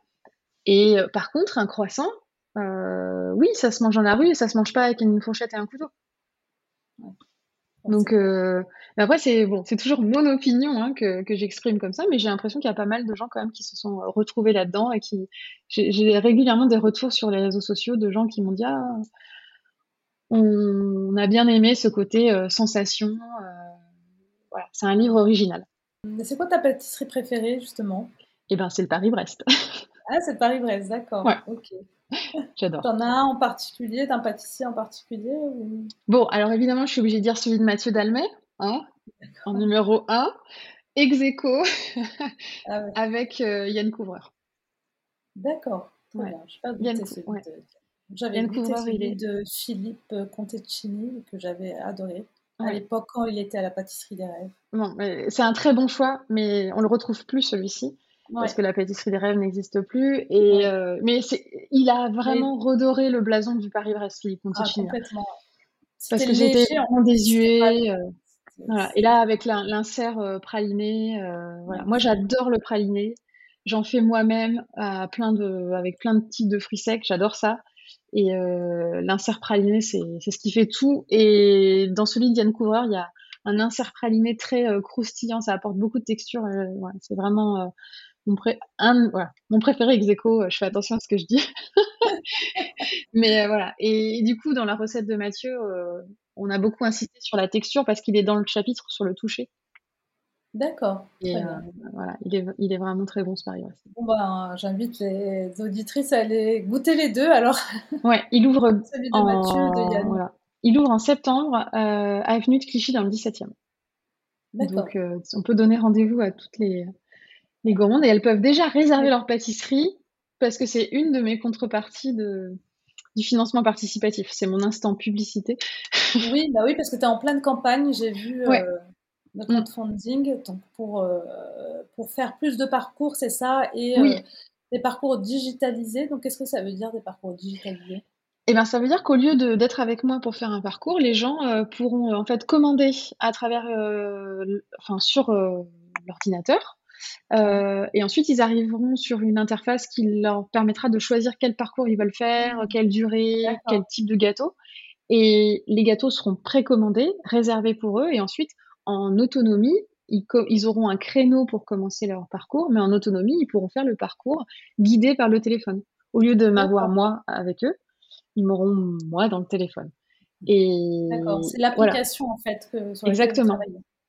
Et euh, par contre, un croissant, oui, ça se mange dans la rue et ça se mange pas avec une fourchette et un couteau. Donc euh, après c'est bon, c'est toujours mon opinion hein, que, que j'exprime comme ça, mais j'ai l'impression qu'il y a pas mal de gens quand même qui se sont retrouvés là-dedans et qui j'ai régulièrement des retours sur les réseaux sociaux de gens qui m'ont dit ah on, a bien aimé ce côté euh, sensation, euh, voilà, c'est un livre original. C'est quoi ta pâtisserie préférée justement? Eh ben c'est le Paris-Brest. ah c'est le Paris-Brest, d'accord. Ok. J'adore. T'en as un en particulier, d'un pâtissier en particulier Bon, alors évidemment, je suis obligée de dire celui de Mathieu Dalmet, hein, en numéro 1, ex aequo, ah avec euh, Yann Couvreur. D'accord, ouais. pas Yann celui de... J'avais goûté celui de Philippe Conteccini, que j'avais adoré à l'époque quand il était à la pâtisserie des rêves. Bon, c'est un très bon choix, mais on le retrouve plus celui-ci parce que la pâtisserie des rêves n'existe plus. Et euh, mais il a vraiment redoré le blason du Paris-Brest, Philippe ah, complètement. Parce que j'étais vraiment désuet. Euh, voilà. Et là, avec l'insert euh, praliné, voilà. Moi, j'adore le praliné. J'en fais moi-même plein de, avec plein de types de fruits secs. J'adore ça. Et l'insert praliné, c'est ce qui fait tout. Et dans celui de Diane Couvreur, il y a un insert praliné très croustillant. Ça apporte beaucoup de texture. c'est vraiment mon, un, voilà, mon préféré ex je fais attention à ce que je dis. Mais voilà. Et, du coup, dans la recette de Mathieu, on a beaucoup insisté sur la texture parce qu'il est dans le chapitre sur le toucher. D'accord. Et voilà, il est, il est, vraiment très bon ce pari. Bon ben, j'invite les auditrices à aller goûter les deux alors. Ouais, il ouvre Celui de en... Mathieu, de Yann. Voilà. Il ouvre en septembre, euh, avenue de Clichy dans le 17e. Donc, euh, on peut donner rendez-vous à toutes les, les gourmandes et elles peuvent déjà réserver leur pâtisserie parce que c'est une de mes contreparties de, du financement participatif. C'est mon instant publicité. oui, bah oui, parce que tu es en pleine campagne, j'ai vu euh, mm. crowdfunding. Donc pour, euh, pour faire plus de parcours, c'est ça, et des parcours digitalisés. Donc qu'est-ce que ça veut dire des parcours digitalisés? Eh ben, ça veut dire qu'au lieu d'être avec moi pour faire un parcours, les gens euh, pourront en fait commander à travers, euh, enfin sur euh, l'ordinateur, et ensuite ils arriveront sur une interface qui leur permettra de choisir quel parcours ils veulent faire, mmh. quelle durée, quel type de gâteau, et les gâteaux seront précommandés, réservés pour eux, et ensuite en autonomie, ils, ils auront un créneau pour commencer leur parcours, mais en autonomie, ils pourront faire le parcours guidé par le téléphone, au lieu de m'avoir moi avec eux ils m'auront moi dans le téléphone. Et D'accord, c'est l'application en fait que, Exactement.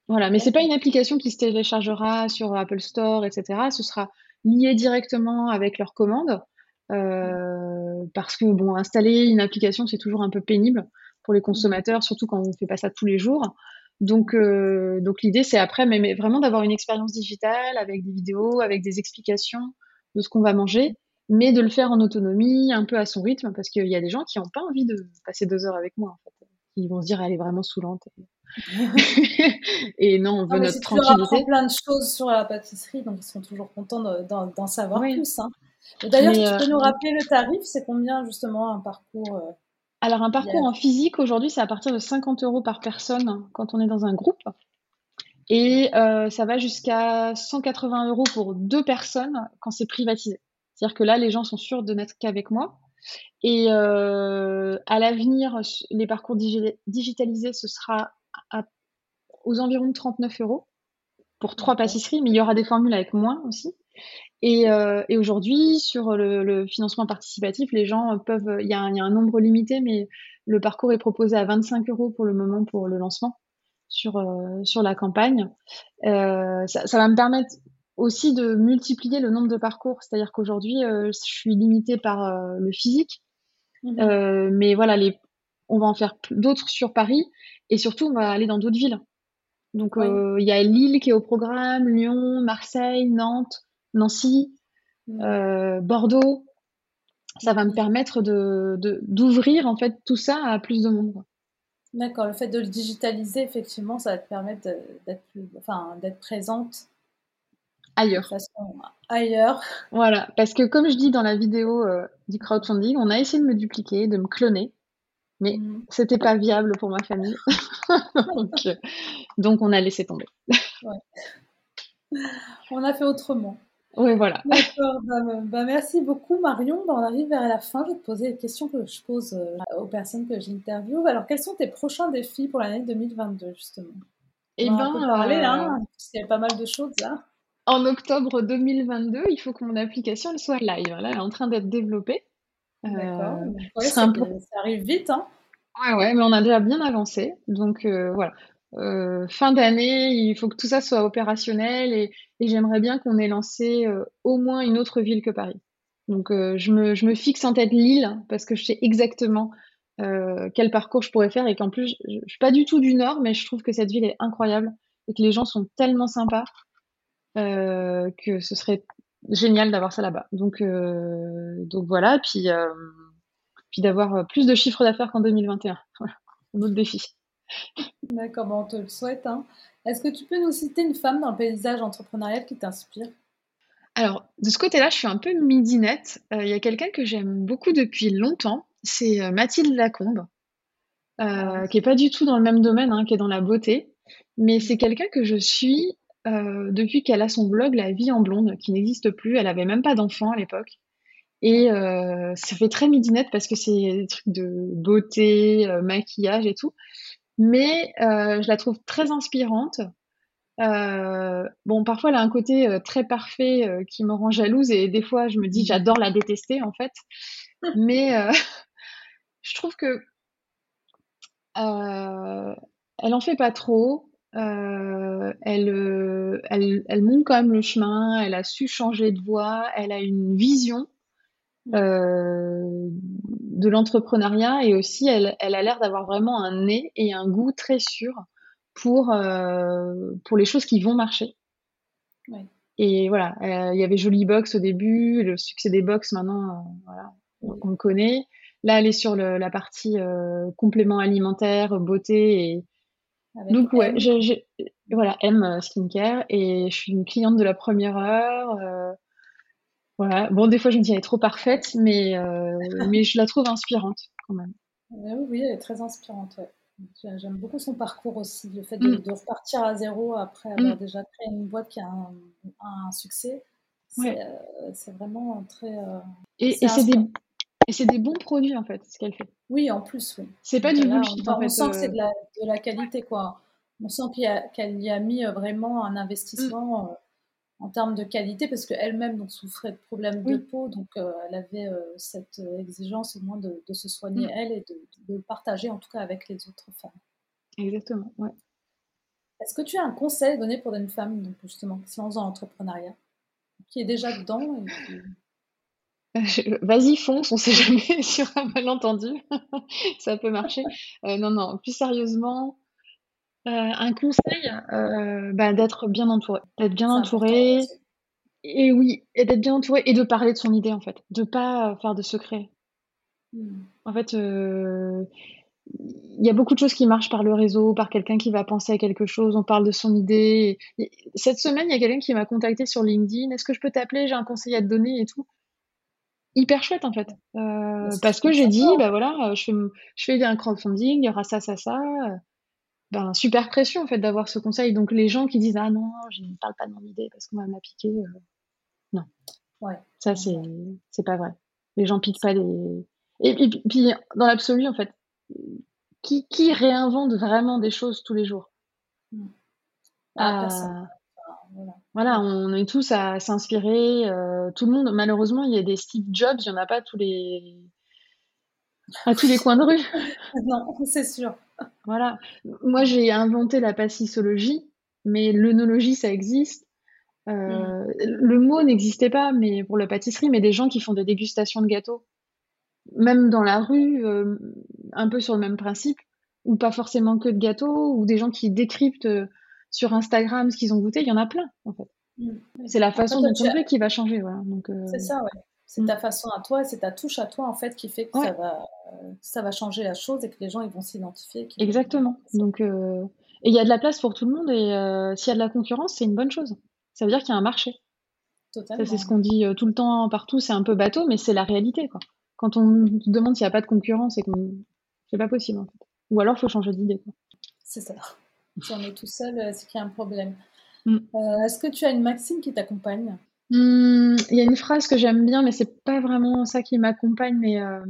Voilà, mais c'est pas une application qui se téléchargera sur Apple Store, etc. Ce sera lié directement avec leur commande. Euh, parce que bon, installer une application, c'est toujours un peu pénible pour les consommateurs, surtout quand on ne fait pas ça tous les jours. Donc, euh, donc l'idée, c'est après, mais vraiment d'avoir une expérience digitale avec des vidéos, avec des explications de ce qu'on va manger mais de le faire en autonomie, un peu à son rythme, parce qu'il y a des gens qui n'ont pas envie de passer deux heures avec moi, en fait. Ils vont se dire, elle est vraiment saoulante. et non, on veut notre tranquillité. Plein de choses sur la pâtisserie, donc ils sont toujours contents d'en savoir plus. Hein. D'ailleurs, tu peux euh, nous rappeler le tarif C'est combien justement un parcours euh, Alors, un parcours en physique, aujourd'hui, c'est à partir de 50 euros par personne quand on est dans un groupe. Et euh, ça va jusqu'à 180 euros pour deux personnes quand c'est privatisé. C'est-à-dire que là, les gens sont sûrs de n'être qu'avec moi. Et euh, à l'avenir, les parcours digitalisés, ce sera aux environs de 39 euros pour trois pâtisseries, mais il y aura des formules avec moins aussi. Et, euh, aujourd'hui, sur le, financement participatif, les gens peuvent, il y, a un, nombre limité, mais le parcours est proposé à 25 euros pour le moment pour le lancement sur, euh, sur la campagne. ça, ça, va me permettre aussi de multiplier le nombre de parcours. C'est-à-dire qu'aujourd'hui, euh, je suis limitée par euh, le physique. Euh, mais voilà, les, on va en faire d'autres sur Paris et surtout, on va aller dans d'autres villes. Donc, il y a Lille qui est au programme, Lyon, Marseille, Nantes, Nancy, mhm. Bordeaux. Ça va me permettre de, d'ouvrir en fait tout ça à plus de monde. D'accord, le fait de le digitaliser, effectivement, ça va te permettre d'être, enfin, présente ailleurs. ailleurs. Voilà, parce que comme je dis dans la vidéo euh, du crowdfunding, on a essayé de me dupliquer, de me cloner, mais mm. c'était pas viable pour ma famille. Euh, donc, on a laissé tomber. On a fait autrement. Oui, voilà. D'accord, bah, bah, merci beaucoup Marion. Bah, on arrive vers la fin. Je vais te poser les questions que je pose euh, aux personnes que j'interviewe. Alors, quels sont tes prochains défis pour l'année 2022, justement? Eh bien, parler, hein, parce qu'il y a pas mal de choses là en octobre 2022, il faut que mon application soit live. Là, elle est en train d'être développée. D'accord. Euh, ça, arrive vite, hein Ouais, ouais, mais on a déjà bien avancé. Donc euh, voilà. Euh, fin d'année, il faut que tout ça soit opérationnel et, j'aimerais bien qu'on ait lancé au moins une autre ville que Paris. Donc je me, je, me, fixe en tête Lille parce que je sais exactement quel parcours je pourrais faire et qu'en plus, je, je suis pas du tout du Nord, mais je trouve que cette ville est incroyable et que les gens sont tellement sympas. Euh, que ce serait génial d'avoir ça là-bas. Donc, euh, voilà, puis, euh, puis d'avoir plus de chiffres d'affaires qu'en 2021. un autre défi. D'accord, bon, on te le souhaite. Hein. Est-ce que tu peux nous citer une femme dans le paysage entrepreneurial qui t'inspire? Alors, de ce côté-là, je suis un peu midinette. Il y a quelqu'un que j'aime beaucoup depuis longtemps, c'est Mathilde Lacombe, ah qui est pas du tout dans le même domaine, hein, qui est dans la beauté. Mais c'est quelqu'un que je suis euh, depuis qu'elle a son blog La vie en blonde, qui n'existe plus. Elle avait même pas d'enfant à l'époque. Et euh, ça fait très midinette parce que c'est des trucs de beauté, euh, maquillage et tout. Mais je la trouve très inspirante. bon, parfois, elle a un côté très parfait qui me rend jalouse et des fois, je me dis, j'adore la détester en fait. Mais je trouve que elle en fait pas trop. elle, elle, quand même le chemin. Elle a su changer de voie. Elle a une vision de l'entrepreneuriat et aussi elle, elle a l'air d'avoir vraiment un nez et un goût très sûr pour, pour les choses qui vont marcher. Et voilà, il y avait Jolie Box au début, le succès des box maintenant, voilà, on, le connaît. Là, elle est sur le, la partie euh, complément alimentaire, beauté et donc ouais, j'ai voilà M skincare et je suis une cliente de la première heure. Euh, voilà, bon des fois je me dis elle est trop parfaite, mais euh, mais je la trouve inspirante quand même. Oui, elle est très inspirante. J'aime beaucoup son parcours aussi, le fait de, mm. repartir à zéro après avoir mm. déjà créé une boîte qui a un, un succès. C'est vraiment très. et, et c'est des, et c'est des bons produits, en fait, ce qu'elle fait. Oui, en plus, oui. C'est pas du bullshit, on, sent que c'est euh. de la, de la, qualité, quoi. On sent qu'elle y a mis euh, vraiment un investissement mm. Euh, en termes de qualité, parce qu'elle-même souffrait de problèmes de peau, donc elle avait cette exigence au moins de, se soigner mm. elle et de, partager en tout cas avec les autres femmes. Exactement, ouais. Est-ce que tu as un conseil donné pour une femme, donc justement, qui se lance dans l'entrepreneuriat, qui est déjà dedans et Vas-y, fonce, on sait jamais sur un malentendu. Ça peut marcher. Euh, non, non, plus sérieusement, euh, un conseil, euh, bah, d'être bien entouré. D'être bien entouré. Et oui, et d'être bien entouré et de parler de son idée, en fait. De pas faire de secret. Mmh. En fait, il y a beaucoup de choses qui marchent par le réseau, par quelqu'un qui va penser à quelque chose, on parle de son idée. cette semaine, il y a quelqu'un qui m'a contacté sur LinkedIn. Est-ce que je peux t'appeler? J'ai un conseil à te donner et tout hyper chouette en fait. Euh, parce que j'ai dit, bah voilà, euh, je fais, je fais un crowdfunding, il y aura ça, ça, ça. Ben, super pression en fait d'avoir ce conseil. Donc les gens qui disent ah non, je ne parle pas de mon idée parce qu'on va me la piquer, euh, non. Ouais. Ça c'est c'est pas vrai. Les gens piquent pas les. Et, puis dans l'absolu en fait, qui qui réinvente vraiment des choses tous les jours? Mmh. ah, voilà. on est tous à s'inspirer. Euh, tout le monde, malheureusement, il y a des Steve Jobs, il n'y en a pas tous les... à tous les coins de rue. non, c'est sûr. Voilà. Moi, j'ai inventé la passissologie, mais l'œnologie, ça existe. Euh, mm. Le mot n'existait pas, mais pour la pâtisserie, mais des gens qui font des dégustations de gâteaux, même dans la rue, euh, un peu sur le même principe, ou pas forcément que de gâteaux, ou des gens qui décryptent sur Instagram ce qu'ils ont goûté, il y en a plein en fait. Mm. C'est la façon dont on fait qui va changer. Voilà. Euh, c'est ça, ouais. C'est ta mm. façon à toi, c'est ta touche à toi en fait qui fait que ça, va, ça va changer la chose et que les gens ils vont s'identifier. Exactement. Donc, euh, il y a de la place pour tout le monde et euh, s'il y a de la concurrence, c'est une bonne chose. Ça veut dire qu'il y a un marché. Totalement. c'est ce qu'on dit tout le temps partout, c'est un peu bateau, mais c'est la réalité. Quoi. Quand on te demande s'il n'y a pas de concurrence, c'est, c'est pas possible en fait. Ou alors il faut changer d'idée. C'est ça. Si on est tout seul, euh, c'est qu'il y a un problème. Mm. Euh, est-ce que tu as une maxime qui t'accompagne? Hmm, Il y a une phrase que j'aime bien, mais c'est pas vraiment ça qui m'accompagne, mais euh,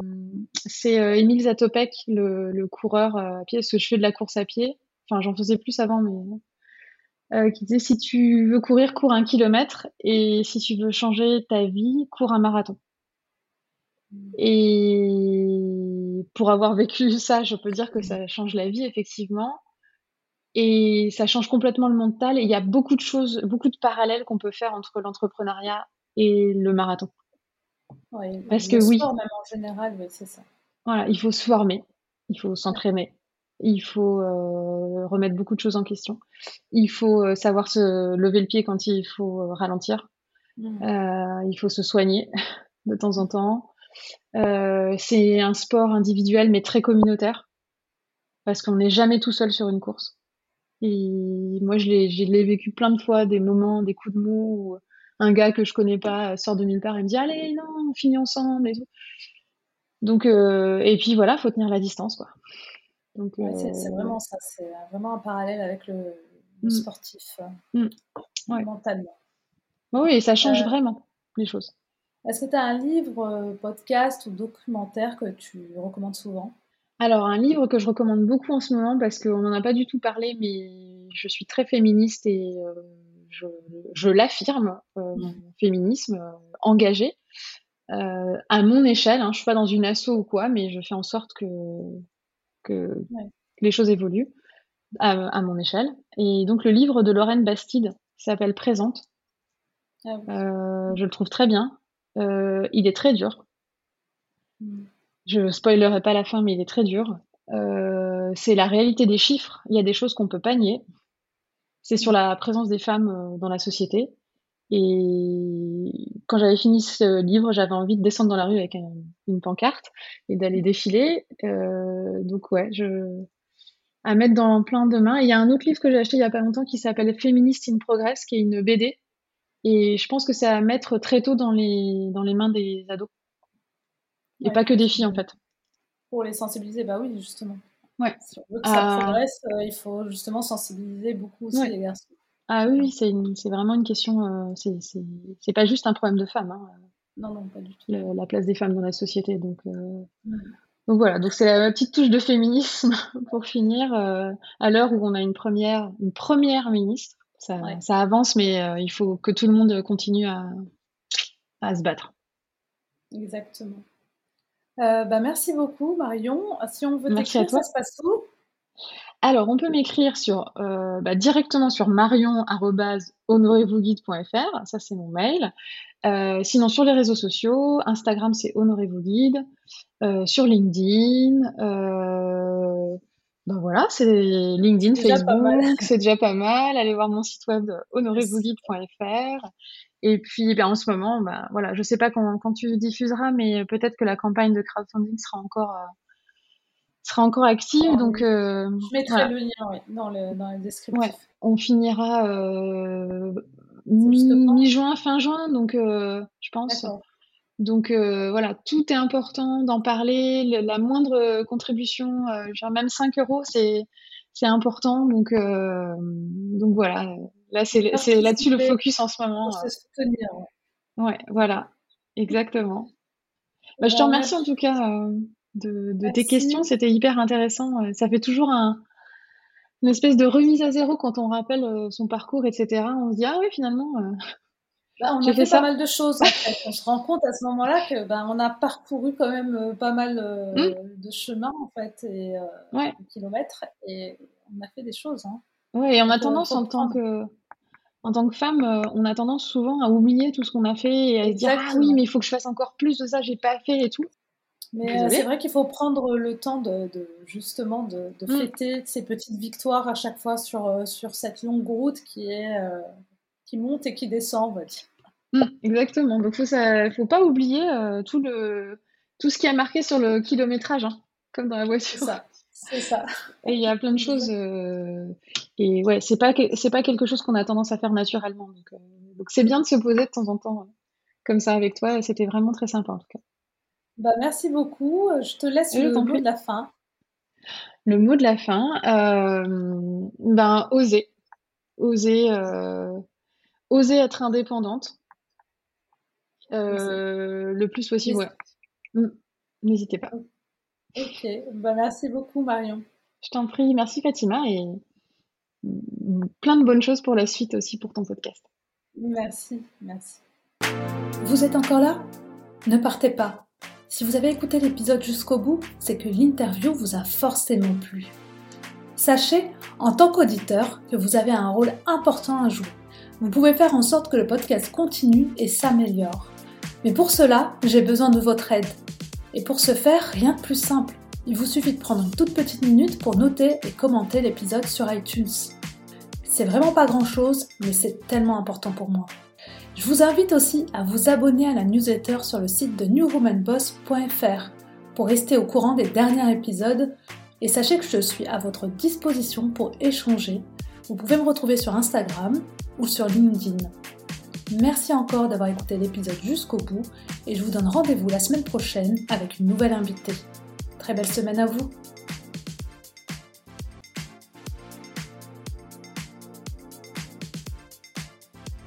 c'est Émile Zatopek, le, coureur à pied, parce que je fais de la course à pied. Enfin, j'en faisais plus avant, mais qui disait si tu veux courir, cours un kilomètre, et si tu veux changer ta vie, cours un marathon. Et pour avoir vécu ça, je peux dire que ça change la vie, effectivement. Et ça change complètement le mental. Et il y a beaucoup de choses, beaucoup de parallèles qu'on peut faire entre l'entrepreneuriat et le marathon. Parce que oui. Sport, même en général, oui, c'est ça. Voilà, il faut se former, il faut s'entraîner, il faut euh, remettre beaucoup de choses en question. Il faut euh, savoir se lever le pied quand il faut euh, ralentir. Mmh. il faut se soigner de temps en temps. c'est un sport individuel mais très communautaire parce qu'on n'est jamais tout seul sur une course. Et moi, je l'ai, vécu plein de fois, des moments, des coups de mou, où un gars que je connais pas sort de nulle part et me dit allez, non, on finit ensemble et tout. Donc, euh, et puis voilà, faut tenir la distance, quoi. Donc, c'est, vraiment ça, c'est vraiment un parallèle avec le, mm. sportif, euh, mm. mentalement. oui, et ça change euh, vraiment les choses. Est-ce que tu as un livre, podcast ou documentaire que tu recommandes souvent? Alors, un livre que je recommande beaucoup en ce moment, parce qu'on n'en a pas du tout parlé, mais je suis très féministe et je, je l'affirme, mon féminisme engagé. à mon échelle, hein, je suis pas dans une asso ou quoi, mais je fais en sorte que, que les choses évoluent à, mon échelle. Et donc le livre de Lorraine Bastide s'appelle Présente. Ah euh, je le trouve très bien. Euh, il est très dur. Hmm. Je spoilerai pas la fin, mais il est très dur. Euh, c'est la réalité des chiffres. Il y a des choses qu'on peut pas nier. C'est sur la présence des femmes dans la société. Et quand j'avais fini ce livre, j'avais envie de descendre dans la rue avec une pancarte et d'aller défiler. donc ouais, à mettre dans plein de mains. il y a un autre livre que j'ai acheté il y a pas longtemps qui s'appelle Feminist in Progress, qui est une BD. Et je pense que c'est à mettre très tôt dans les, dans les mains des ados. Et pas que des filles, en fait. Pour les sensibiliser, bah oui, justement. Ouais. Si on veut que ça ah. progresse, euh, il faut justement sensibiliser beaucoup aussi les garçons. Ah oui, c'est vraiment une question. Euh, c'est pas juste un problème de femmes. Hein. Non, non, pas du tout. la place des femmes dans la société. Donc, euh, donc voilà, donc c'est la petite touche de féminisme pour finir, euh, à l'heure où on a une première, une première ministre. Ça, ça avance, mais euh, il faut que tout le monde continue à, à se battre. Exactement. Euh, bah merci beaucoup Marion. Si on veut t'écrire, ça se passe où? Alors, on peut m'écrire sur, bah, directement sur marion.honorezvousguide.fr, ça c'est mon mail. sinon, sur les réseaux sociaux, Instagram c'est honorezvousguide, euh, sur LinkedIn. Euh, ben voilà, c'est LinkedIn, Facebook, c'est déjà pas mal. Allez voir mon site web honorezvousguide.fr. Et puis, ben, en ce moment, ben, voilà, je sais pas quand, quand tu diffuseras, mais peut-être que la campagne de crowdfunding sera encore, euh, sera encore active. donc, euh, je mettrai le lien dans, le, dans le descriptif. on finira euh, mi-juin, fin juin, donc je pense. Donc euh, voilà, tout est important d'en parler. la moindre contribution, euh, genre même 5 euros, c'est c'est important. Donc euh, donc voilà, là c'est là-dessus le focus en ce moment. Se soutenir. Ouais. voilà, exactement. Bah, je te remercie en tout cas de, de tes questions, c'était hyper intéressant. Ça fait toujours un, une espèce de remise à zéro quand on rappelle son parcours, etc. On se dit ah oui finalement bah, on a fait, pas mal de choses. En fait. On se rend compte à ce moment-là que ben, on a parcouru quand même euh, pas mal euh, mmh. de chemin en fait et euh, kilomètres et on a fait des choses. Hein. Ouais, et on a tendance en tant que en tant que femme, on a tendance souvent à oublier tout ce qu'on a fait et à se dire ah oui mais il faut que je fasse encore plus de ça, j'ai pas fait et tout. Mais c'est vrai qu'il faut prendre le temps de, justement de, de mmh. fêter ces petites victoires à chaque fois sur, sur cette longue route qui est qui monte et qui descend, on va dire. Mm, exactement. Donc, il ne faut pas oublier euh, tout, le, tout ce qui a marqué sur le kilométrage, hein, comme dans la voiture. C'est ça. Et il y a plein de choses. Euh, et ouais, c'est pas, c'est pas quelque chose qu'on a tendance à faire naturellement. Donc, euh, c'est bien de se poser de temps en temps comme ça avec toi. C'était vraiment très sympa en tout cas. Bah, merci beaucoup. Je te laisse le mot de la fin. Le mot de la fin, ben, oser. Oser, oser être indépendante. Euh, le plus possible, ouais. Mm. N'hésitez pas. Ok, bah, merci beaucoup Marion. Je t'en prie, merci Fatima et plein de bonnes choses pour la suite aussi pour ton podcast. Merci, merci. Vous êtes encore là? Ne partez pas. Si vous avez écouté l'épisode jusqu'au bout, c'est que l'interview vous a forcément plu. Sachez, en tant qu'auditeur, que vous avez un rôle important à jouer. Vous pouvez faire en sorte que le podcast continue et s'améliore. Mais pour cela, j'ai besoin de votre aide. Et pour ce faire, rien de plus simple. Il vous suffit de prendre une toute petite minute pour noter et commenter l'épisode sur iTunes. C'est vraiment pas grand chose, mais c'est tellement important pour moi. Je vous invite aussi à vous abonner à la newsletter sur le site de newwomanboss.fr pour rester au courant des derniers épisodes et sachez que je suis à votre disposition pour échanger. Vous pouvez me retrouver sur Instagram ou sur LinkedIn. Merci encore d'avoir écouté l'épisode jusqu'au bout et je vous donne rendez-vous la semaine prochaine avec une nouvelle invitée. Très belle semaine à vous